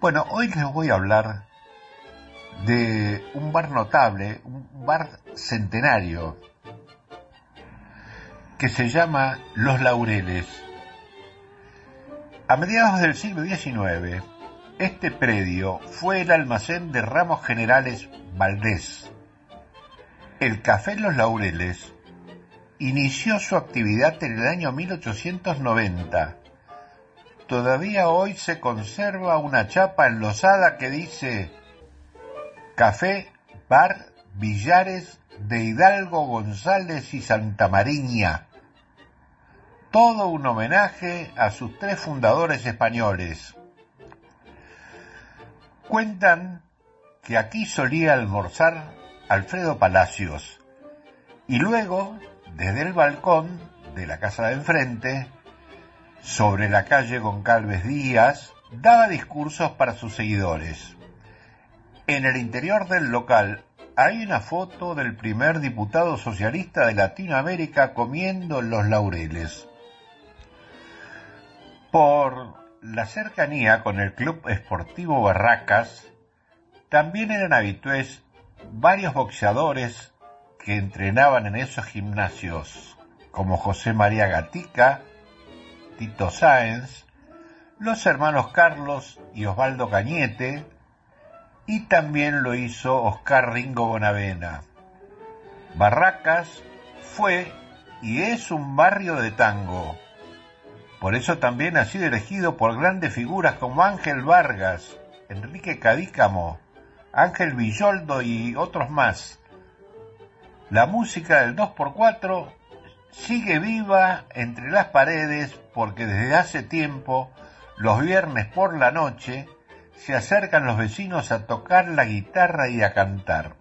Speaker 7: Bueno, hoy les voy a hablar de un bar notable, un bar centenario, que se llama Los Laureles. A mediados del siglo XIX, este predio fue el almacén de Ramos Generales Valdés. El Café Los Laureles inició su actividad en el año 1890 todavía hoy se conserva una chapa enlosada que dice Café, Bar, Villares de Hidalgo González y Santa Mariña. Todo un homenaje a sus tres fundadores españoles. Cuentan que aquí solía almorzar Alfredo Palacios y luego, desde el balcón de la casa de enfrente, sobre la calle Goncalves Díaz, daba discursos para sus seguidores. En el interior del local hay una foto del primer diputado socialista de Latinoamérica comiendo los laureles. Por la cercanía con el Club Esportivo Barracas, también eran habitués varios boxeadores que entrenaban en esos gimnasios, como José María Gatica, Tito Sáenz, los hermanos Carlos y Osvaldo Cañete, y también lo hizo Oscar Ringo Bonavena. Barracas fue y es un barrio de tango. Por eso también ha sido elegido por grandes figuras como Ángel Vargas, Enrique Cadícamo, Ángel Villoldo y otros más. La música del 2x4 sigue viva entre las paredes porque desde hace tiempo, los viernes por la noche, se acercan los vecinos a tocar la guitarra y a cantar.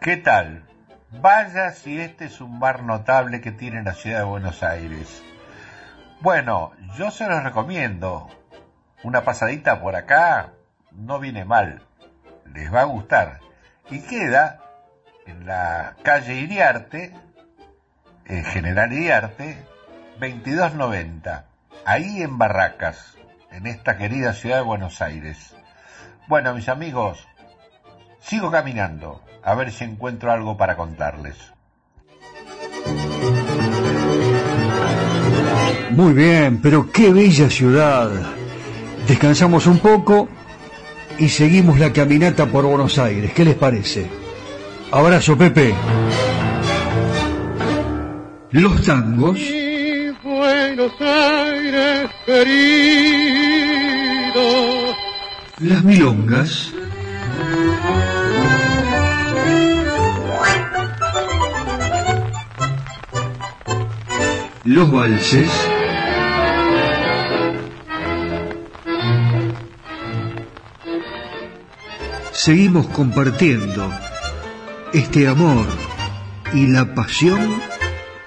Speaker 7: ¿Qué tal? Vaya si este es un bar notable que tiene la ciudad de Buenos Aires. Bueno, yo se los recomiendo. Una pasadita por acá no viene mal. Les va a gustar. Y queda en la calle Iriarte, en General Iriarte, 2290, ahí en Barracas, en esta querida ciudad de Buenos Aires. Bueno, mis amigos, sigo caminando, a ver si encuentro algo para contarles.
Speaker 1: Muy bien, pero qué bella ciudad. Descansamos un poco y seguimos la caminata por Buenos Aires. ¿Qué les parece? Abrazo, Pepe. Los tangos. Las milongas. Los valses. Seguimos compartiendo este amor y la pasión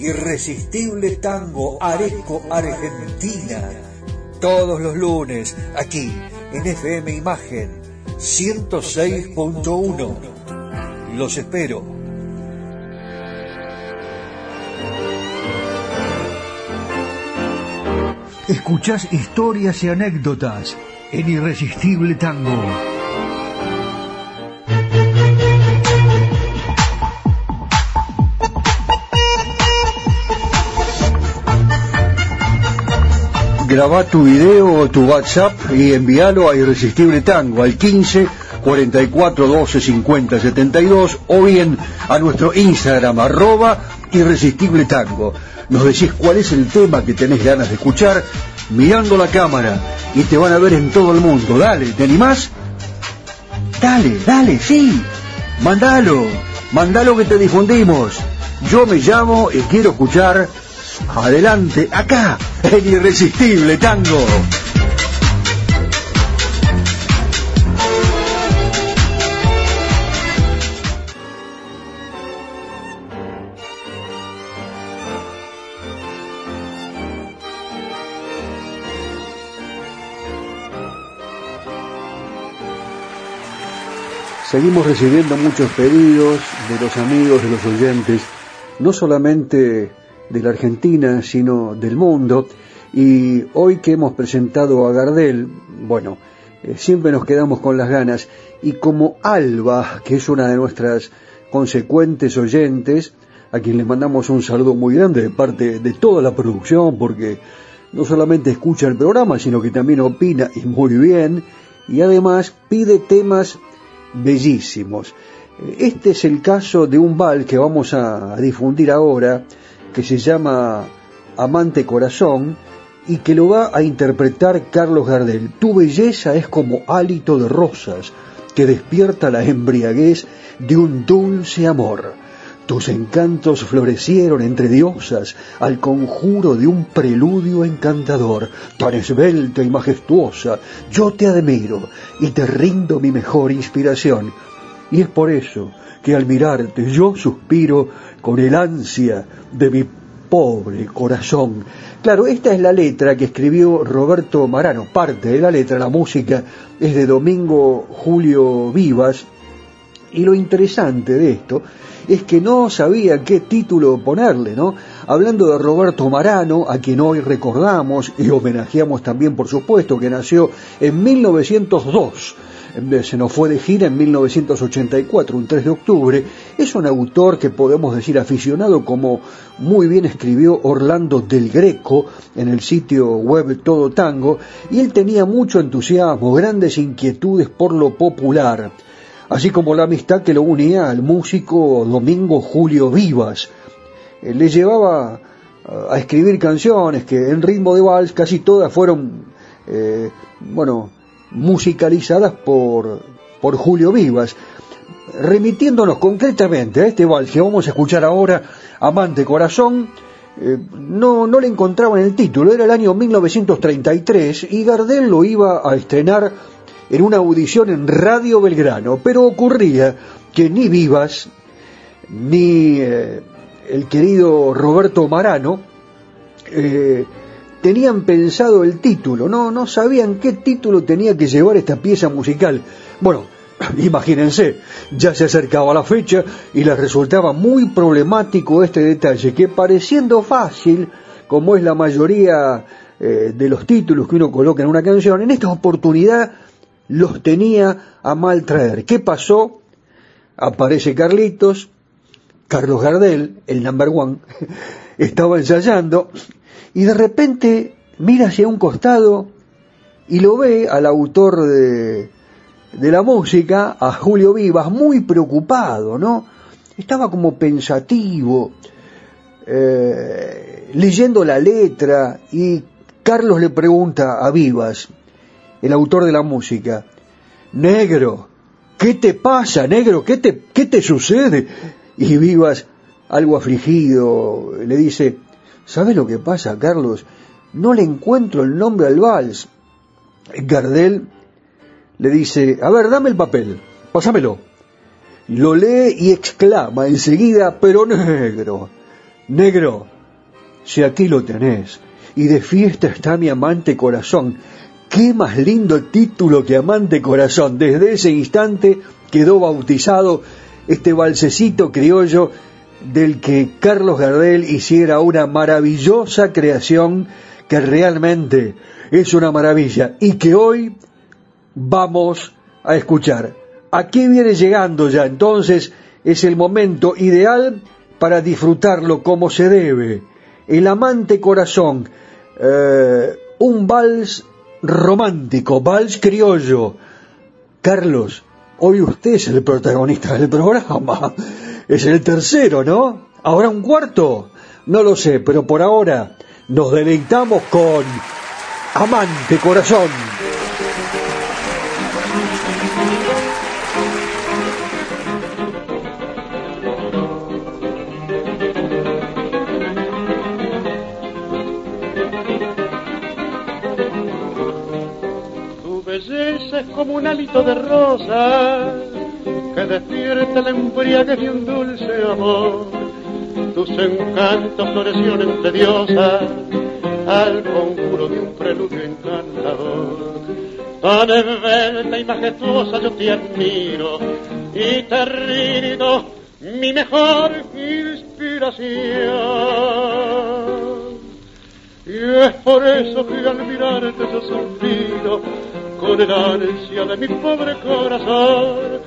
Speaker 1: Irresistible Tango Areco Argentina. Todos los lunes aquí en FM Imagen 106.1. Los espero. Escuchás historias y anécdotas en Irresistible Tango. Graba tu video o tu WhatsApp y envíalo a Irresistible Tango al 15 44 12 50 72 o bien a nuestro Instagram arroba Irresistible Tango. Nos decís cuál es el tema que tenés ganas de escuchar mirando la cámara y te van a ver en todo el mundo. Dale, ¿te animás? Dale, dale, sí. Mandalo, mandalo que te difundimos. Yo me llamo y quiero escuchar adelante, acá, el irresistible tango. Seguimos recibiendo muchos pedidos de los amigos, de los oyentes, no solamente de la Argentina, sino del mundo. Y hoy que hemos presentado a Gardel, bueno, eh, siempre nos quedamos con las ganas. Y como Alba, que es una de nuestras consecuentes oyentes, a quien les mandamos un saludo muy grande de parte de toda la producción, porque no solamente escucha el programa, sino que también opina y muy bien, y además pide temas bellísimos. Este es el caso de un bal que vamos a difundir ahora, que se llama Amante Corazón, y que lo va a interpretar Carlos Gardel. Tu belleza es como hálito de rosas que despierta la embriaguez de un dulce amor. Tus encantos florecieron entre diosas al conjuro de un preludio encantador, tan esbelta y majestuosa. Yo te admiro y te rindo mi mejor inspiración. Y es por eso que al mirarte yo suspiro con el ansia de mi pobre corazón. Claro, esta es la letra que escribió Roberto Marano, parte de la letra, la música es de Domingo Julio Vivas, y lo interesante de esto es que no sabía qué título ponerle, ¿no? Hablando de Roberto Marano, a quien hoy recordamos y homenajeamos también, por supuesto, que nació en 1902, se nos fue de gira en 1984, un 3 de octubre, es un autor que podemos decir aficionado como muy bien escribió Orlando del Greco en el sitio web Todo Tango, y él tenía mucho entusiasmo, grandes inquietudes por lo popular así como la amistad que lo unía al músico Domingo Julio Vivas. Eh, le llevaba a escribir canciones que en ritmo de vals casi todas fueron, eh, bueno, musicalizadas por, por Julio Vivas. Remitiéndonos concretamente a este vals que vamos a escuchar ahora, Amante Corazón, eh, no, no le encontraban el título, era el año 1933 y Gardel lo iba a estrenar en una audición en Radio Belgrano, pero ocurría que ni Vivas ni eh, el querido Roberto Marano eh, tenían pensado el título, no, no sabían qué título tenía que llevar esta pieza musical. Bueno, imagínense, ya se acercaba la fecha y les resultaba muy problemático este detalle, que pareciendo fácil, como es la mayoría eh, de los títulos que uno coloca en una canción, en esta oportunidad los tenía a mal traer. ¿Qué pasó? Aparece Carlitos, Carlos Gardel, el number one, estaba ensayando y de repente mira hacia un costado y lo ve al autor de, de la música, a Julio Vivas, muy preocupado, ¿no? Estaba como pensativo, eh, leyendo la letra y Carlos le pregunta a Vivas, el autor de la música, Negro, ¿qué te pasa, negro? ¿Qué te, qué te sucede? Y Vivas, algo afligido, le dice, ¿sabes lo que pasa, Carlos? No le encuentro el nombre al vals. Gardel le dice, a ver, dame el papel, pásamelo. Lo lee y exclama enseguida, pero negro, negro, si aquí lo tenés, y de fiesta está mi amante corazón, qué más lindo título que amante corazón. Desde ese instante quedó bautizado este balsecito criollo del que Carlos Gardel hiciera una maravillosa creación que realmente es una maravilla y que hoy vamos a escuchar. Aquí viene llegando ya, entonces es el momento ideal para disfrutarlo como se debe. El amante corazón, eh, un vals romántico, vals criollo. Carlos, hoy usted es el protagonista del programa. Es el tercero, ¿no? ¿Ahora un cuarto? No lo sé, pero por ahora nos deleitamos con Amante Corazón.
Speaker 2: Tu belleza es como un hálito de rosa que despierta la embriaguez de un dulce amor. Tus encantos florecieron entre diosas al conjuro de un preludio encantador. Tan esbelta y majestuosa yo te admiro y te rindo mi mejor inspiración. Y es por eso que al mirarte yo suspiro con el ansia de mi pobre corazón.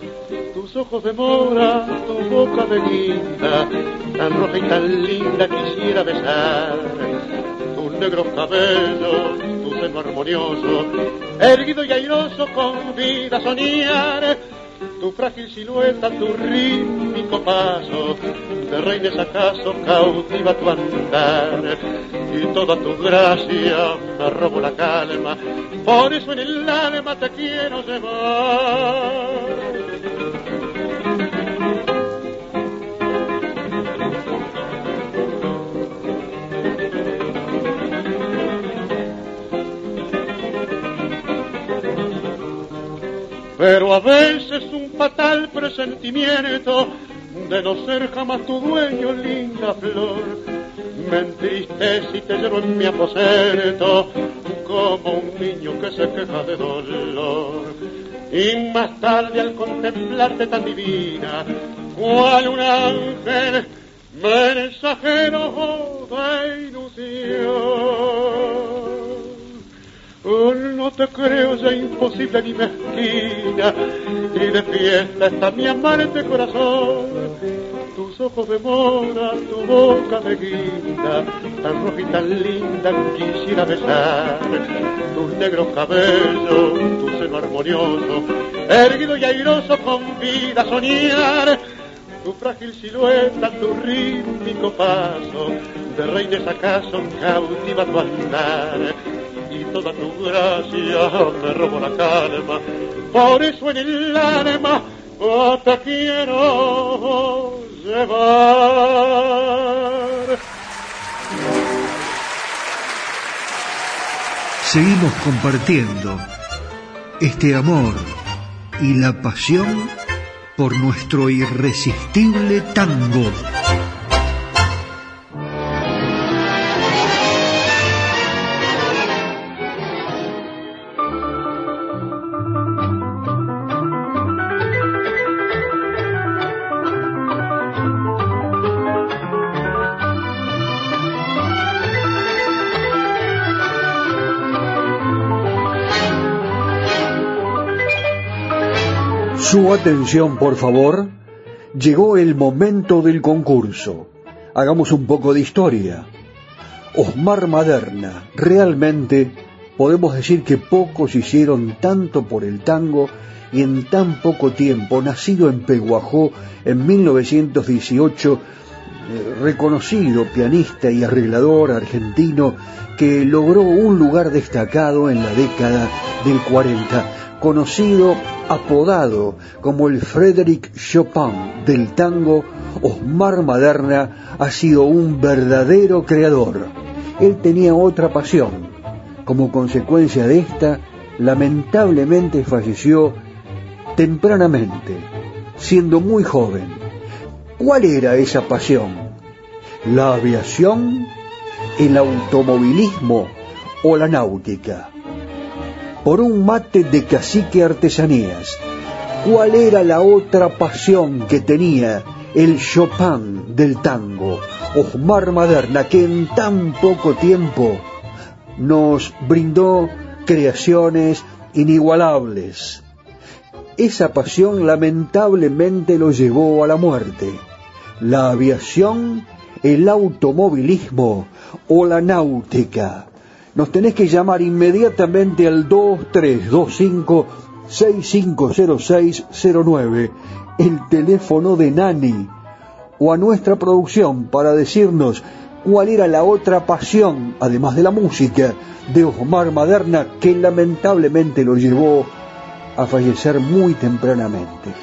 Speaker 2: Tus ojos de mora, tu boca de guinda, tan roja y tan linda quisiera besar. Tus negros cabellos, tu seno armonioso, erguido y airoso con vida soñar. Tu frágil silueta, tu rítmico paso, de reines acaso cautiva tu andar. Y toda tu gracia me robo la calma, por eso en el alma te quiero llevar. Pero a veces un fatal presentimiento de no ser jamás tu dueño, linda flor, me entristece y te llevo en mi aposento como un niño que se queja de dolor. Y más tarde al contemplarte tan divina, cual un ángel mensajero de ilusión. Oh, no te creo ya imposible ni mezquina, y de fiesta está mi amante corazón. Tus ojos de mora, tu boca de guinda, tan roja y tan linda quisiera besar. Tus negros cabellos, tu seno armonioso, erguido y airoso con vida soñar. Tu frágil silueta, tu rítmico paso, de reines acaso cautiva tu andar y toda tu gracia me robo la calma. Por eso en el alma oh, te quiero llevar.
Speaker 4: Seguimos compartiendo este amor y la pasión por nuestro irresistible tango.
Speaker 1: Su atención, por favor. Llegó el momento del concurso. Hagamos un poco de historia. Osmar Maderna, realmente podemos decir que pocos hicieron tanto por el tango y en tan poco tiempo, nacido en Peguajó en 1918, eh, reconocido pianista y arreglador argentino que logró un lugar destacado en la década del 40, conocido, apodado como el Frédéric Chopin del tango, Osmar Maderna ha sido un verdadero creador. Él tenía otra pasión. Como consecuencia de esta, lamentablemente falleció tempranamente, siendo muy joven ¿Cuál era esa pasión? ¿La aviación, el automovilismo o la náutica? Por un mate de cacique artesanías, ¿cuál era la otra pasión que tenía el Chopin del tango, Osmar Maderna, que en tan poco tiempo nos brindó creaciones inigualables? Esa pasión lamentablemente lo llevó a la muerte la aviación, el automovilismo o la náutica. Nos tenés que llamar inmediatamente al 2325 650609, el teléfono de Nani, o a nuestra producción para decirnos cuál era la otra pasión, además de la música, de Osmar Maderna, que lamentablemente lo llevó a fallecer muy tempranamente.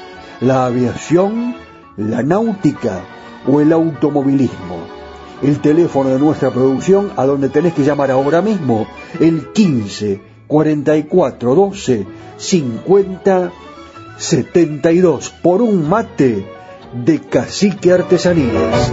Speaker 1: La aviación, la náutica o el automovilismo. El teléfono de nuestra producción a donde tenés que llamar ahora mismo, el 15 44 12 50 72 por un mate de cacique artesanías.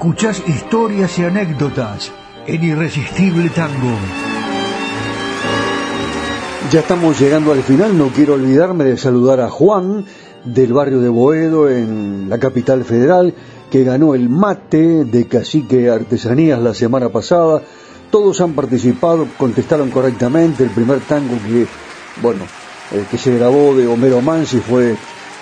Speaker 4: Escuchás historias y anécdotas en Irresistible Tango.
Speaker 1: Ya estamos llegando al final, no quiero olvidarme de saludar a Juan del barrio de Boedo en la capital federal, que ganó el mate de Cacique Artesanías la semana pasada. Todos han participado, contestaron correctamente. El primer tango que, bueno, el que se grabó de Homero Mansi fue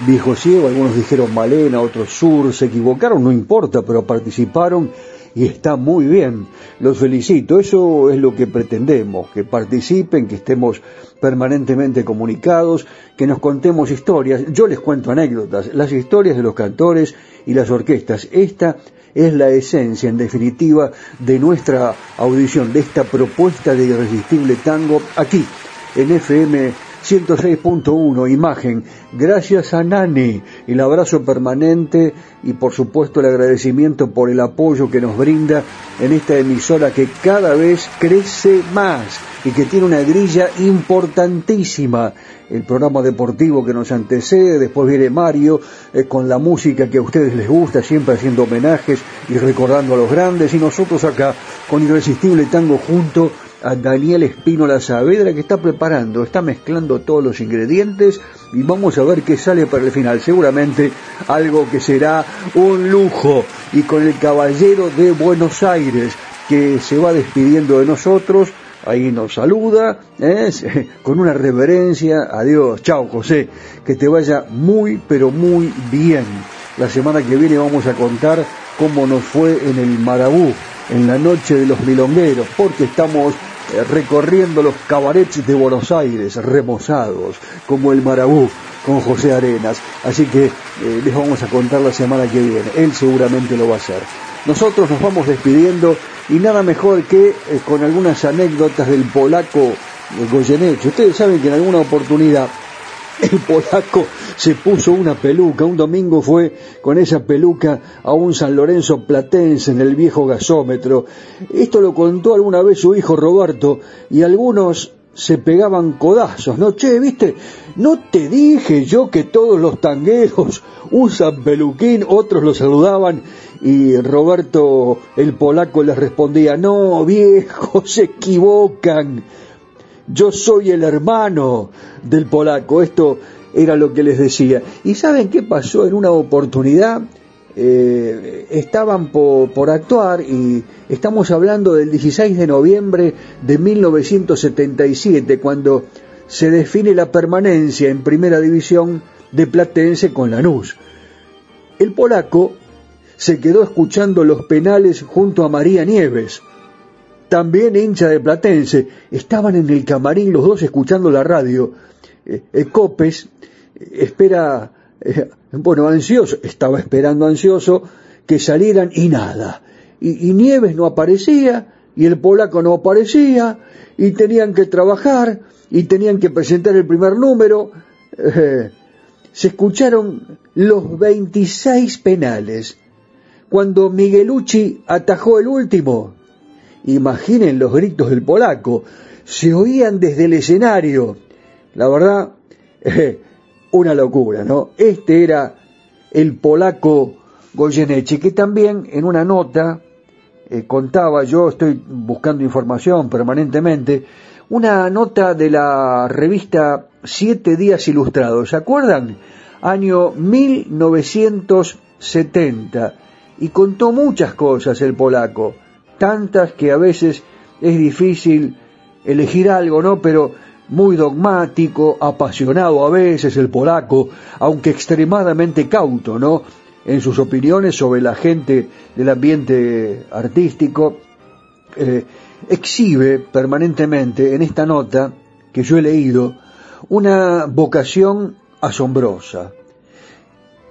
Speaker 1: Viejo Ciego, algunos dijeron Malena, otros Sur, se equivocaron, no importa, pero participaron y está muy bien. Los felicito, eso es lo que pretendemos, que participen, que estemos permanentemente comunicados, que nos contemos historias. Yo les cuento anécdotas, las historias de los cantores y las orquestas. Esta es la esencia, en definitiva, de nuestra audición, de esta propuesta de irresistible tango aquí, en FM 106.1, imagen. Gracias a Nani, el abrazo permanente y por supuesto el agradecimiento por el apoyo que nos brinda en esta emisora que cada vez crece más y que tiene una grilla importantísima. El programa deportivo que nos antecede, después viene Mario eh, con la música que a ustedes les gusta, siempre haciendo homenajes y recordando a los grandes, y nosotros acá con Irresistible Tango junto Daniel Espínola Saavedra que está preparando, está mezclando todos los ingredientes y vamos a ver qué sale para el final. Seguramente algo que será un lujo y con el caballero de Buenos Aires que se va despidiendo de nosotros. Ahí nos saluda, ¿eh? con una reverencia. Adiós, chao José, que te vaya muy, pero muy bien. La semana que viene vamos a contar cómo nos fue en el Marabú, en la noche de los milongueros, porque estamos recorriendo los cabarets de Buenos Aires, remozados, como el Marabú con José Arenas. Así que eh, les vamos a contar la semana que viene. Él seguramente lo va a hacer. Nosotros nos vamos despidiendo y nada mejor que eh, con algunas anécdotas del polaco Goyeneche. Ustedes saben que en alguna oportunidad el polaco se puso una peluca. Un domingo fue con esa peluca a un San Lorenzo Platense en el viejo gasómetro. Esto lo contó alguna vez su hijo Roberto y algunos se pegaban codazos, ¿no? Che, viste, no te dije yo que todos los tangueros usan peluquín, otros lo saludaban y Roberto el polaco les respondía, no, viejo, se equivocan yo soy el hermano del polaco. Esto era lo que les decía. ¿Y saben qué pasó en una oportunidad? Eh, estaban por, actuar y estamos hablando del 16 de noviembre de 1977, cuando se define la permanencia en primera división de Platense con Lanús. El polaco se quedó escuchando los penales junto a María Nieves, también hincha de Platense. Estaban en el camarín los dos escuchando la radio. Eh, eh, Copes eh, espera, bueno, ansioso, estaba esperando ansioso que salieran y nada. Y, Nieves no aparecía, y el polaco no aparecía, y tenían que trabajar, y tenían que presentar el primer número. se escucharon los 26 penales. Cuando Miguelucci atajó el último, Imaginen los gritos del polaco, se oían desde el escenario. La verdad, una locura, ¿no? Este era el polaco Goyeneche, que también en una nota eh, contaba, yo estoy buscando información permanentemente, una nota de la revista Siete Días Ilustrados, ¿se acuerdan? Año 1970, y contó muchas cosas el polaco tantas que a veces es difícil elegir algo, ¿no? Pero muy dogmático, apasionado a veces el polaco, aunque extremadamente cauto, ¿no? En sus opiniones sobre la gente del ambiente artístico, eh, exhibe permanentemente en esta nota que yo he leído una vocación asombrosa.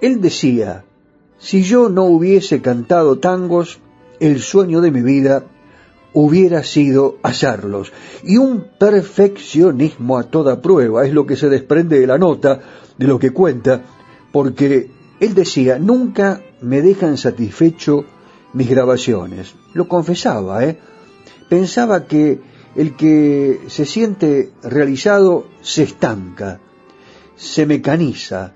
Speaker 1: Él decía, si yo no hubiese cantado tangos, el sueño de mi vida hubiera sido hacerlos. Y un perfeccionismo a toda prueba es lo que se desprende de la nota, de lo que cuenta, porque él decía, nunca me dejan satisfecho mis grabaciones. Lo confesaba, ¿eh? Pensaba que el que se siente realizado se estanca, se mecaniza,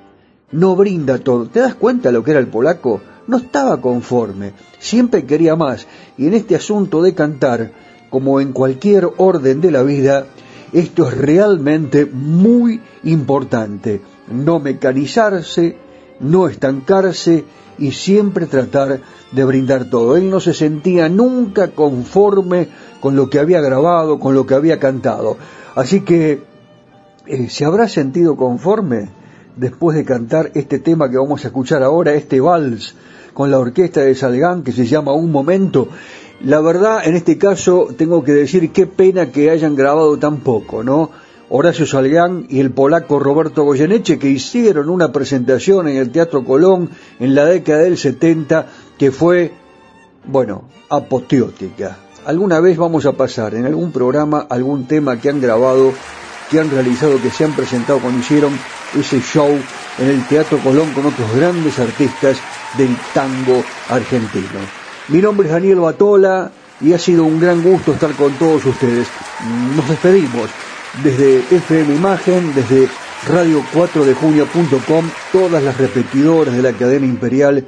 Speaker 1: no brinda todo. ¿Te das cuenta lo que era el polaco? No estaba conforme, siempre quería más, y en este asunto de cantar, como en cualquier orden de la vida, esto es realmente muy importante, no mecanizarse, no estancarse y siempre tratar de brindar todo. Él no se sentía nunca conforme con lo que había grabado, con lo que había cantado. Así que, eh, ¿se habrá sentido conforme después de cantar este tema que vamos a escuchar ahora, este vals con la orquesta de Salgán que se llama Un Momento. La verdad, en este caso, tengo que decir qué pena que hayan grabado tan poco, ¿no? Horacio Salgán y el polaco Roberto Goyeneche que hicieron una presentación en el Teatro Colón en la década del 70 que fue, bueno, apoteótica. Alguna vez vamos a pasar en algún programa algún tema que han grabado, que han realizado, que se han presentado cuando hicieron ese show en el Teatro Colón con otros grandes artistas del tango argentino. Mi nombre es Daniel Batola y ha sido un gran gusto estar con todos ustedes. Nos despedimos desde FM Imagen, desde radio4dejunio.com, todas las repetidoras de la cadena imperial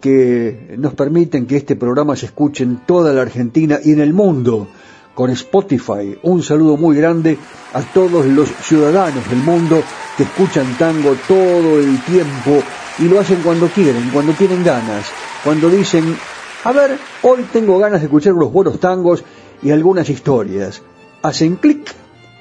Speaker 1: que nos permiten que este programa se escuche en toda la Argentina y en el mundo con Spotify. Un saludo muy grande a todos los ciudadanos del mundo que escuchan tango todo el tiempo y lo hacen cuando quieren, cuando tienen ganas, cuando dicen, a ver, hoy tengo ganas de escuchar los buenos tangos y algunas historias. Hacen clic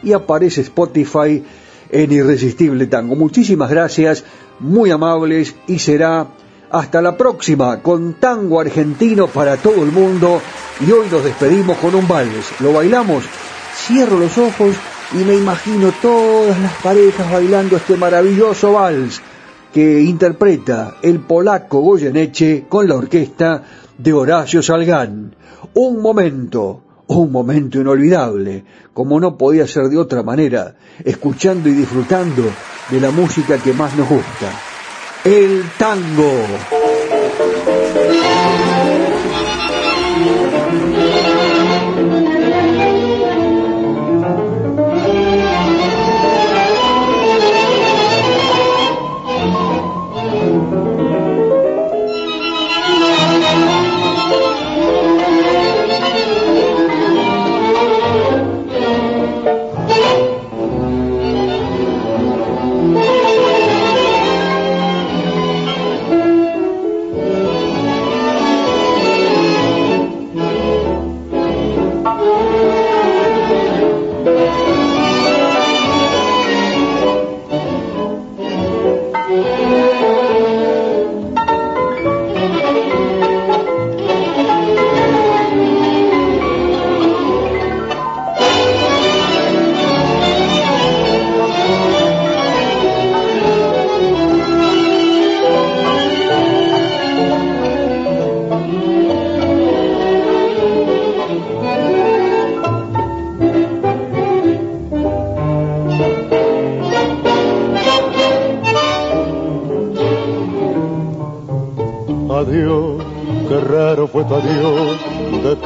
Speaker 1: y aparece Spotify en Irresistible Tango. Muchísimas gracias, muy amables y será hasta la próxima con tango argentino para todo el mundo y hoy nos despedimos con un vals. ¿Lo bailamos? Cierro los ojos y me imagino todas las parejas bailando este maravilloso vals que interpreta el polaco Goyeneche con la orquesta de Horacio Salgán. Un momento, un momento inolvidable, como no podía ser de otra manera, escuchando y disfrutando de la música que más nos gusta, el tango.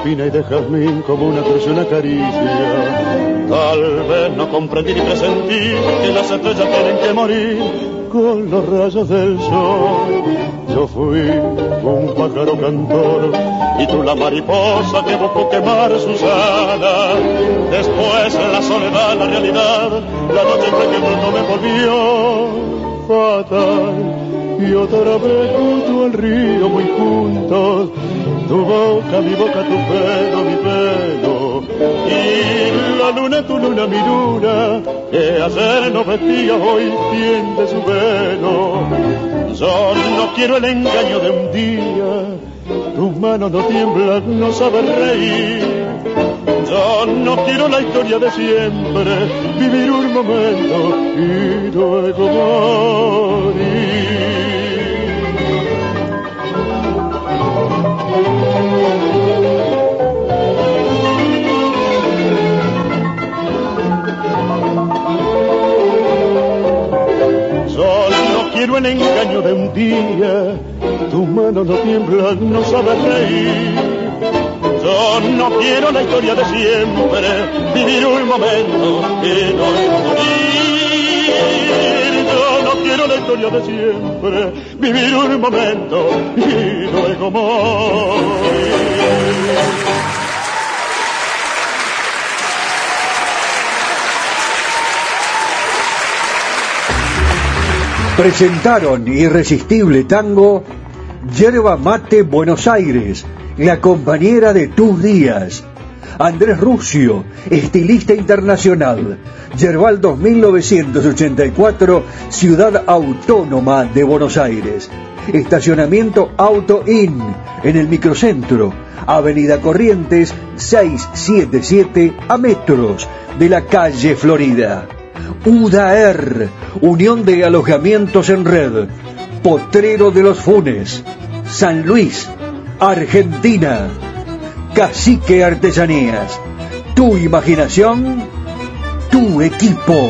Speaker 9: Y de jazmín como una una caricia. Tal vez no comprendí ni presentí que las estrellas tienen que morir con los rayos del sol. Yo fui un pájaro cantor y tú la mariposa que buscó quemar sus alas. Después en la soledad, la realidad, la noche en que pronto me volvió fatal. Y otra vez junto al río muy juntos tu boca, mi boca, tu pelo, mi pelo. Y la luna, tu luna, mi luna, que ayer nos vestía, hoy tiende su velo. Yo no quiero el engaño de un día, tus manos no tiemblan, no sabes reír. Yo no quiero la historia de siempre, vivir un momento y luego morir. Quiero el engaño de un día, tu mano no tiembla, no sabe reír. Yo no quiero la historia de siempre, vivir un momento y no morir. Yo no quiero la historia de siempre, vivir un momento y luego morir.
Speaker 1: Presentaron Irresistible Tango, Yerba Mate Buenos Aires, la compañera de tus días. Andrés Rucio, estilista internacional. Yerbal 2984, Ciudad Autónoma de Buenos Aires. Estacionamiento Auto In, en el microcentro. Avenida Corrientes 677 a metros de la calle Florida. UDAER, Unión de Alojamientos en Red, Potrero de los Funes, San Luis, Argentina, Cacique Artesanías, tu imaginación, tu equipo.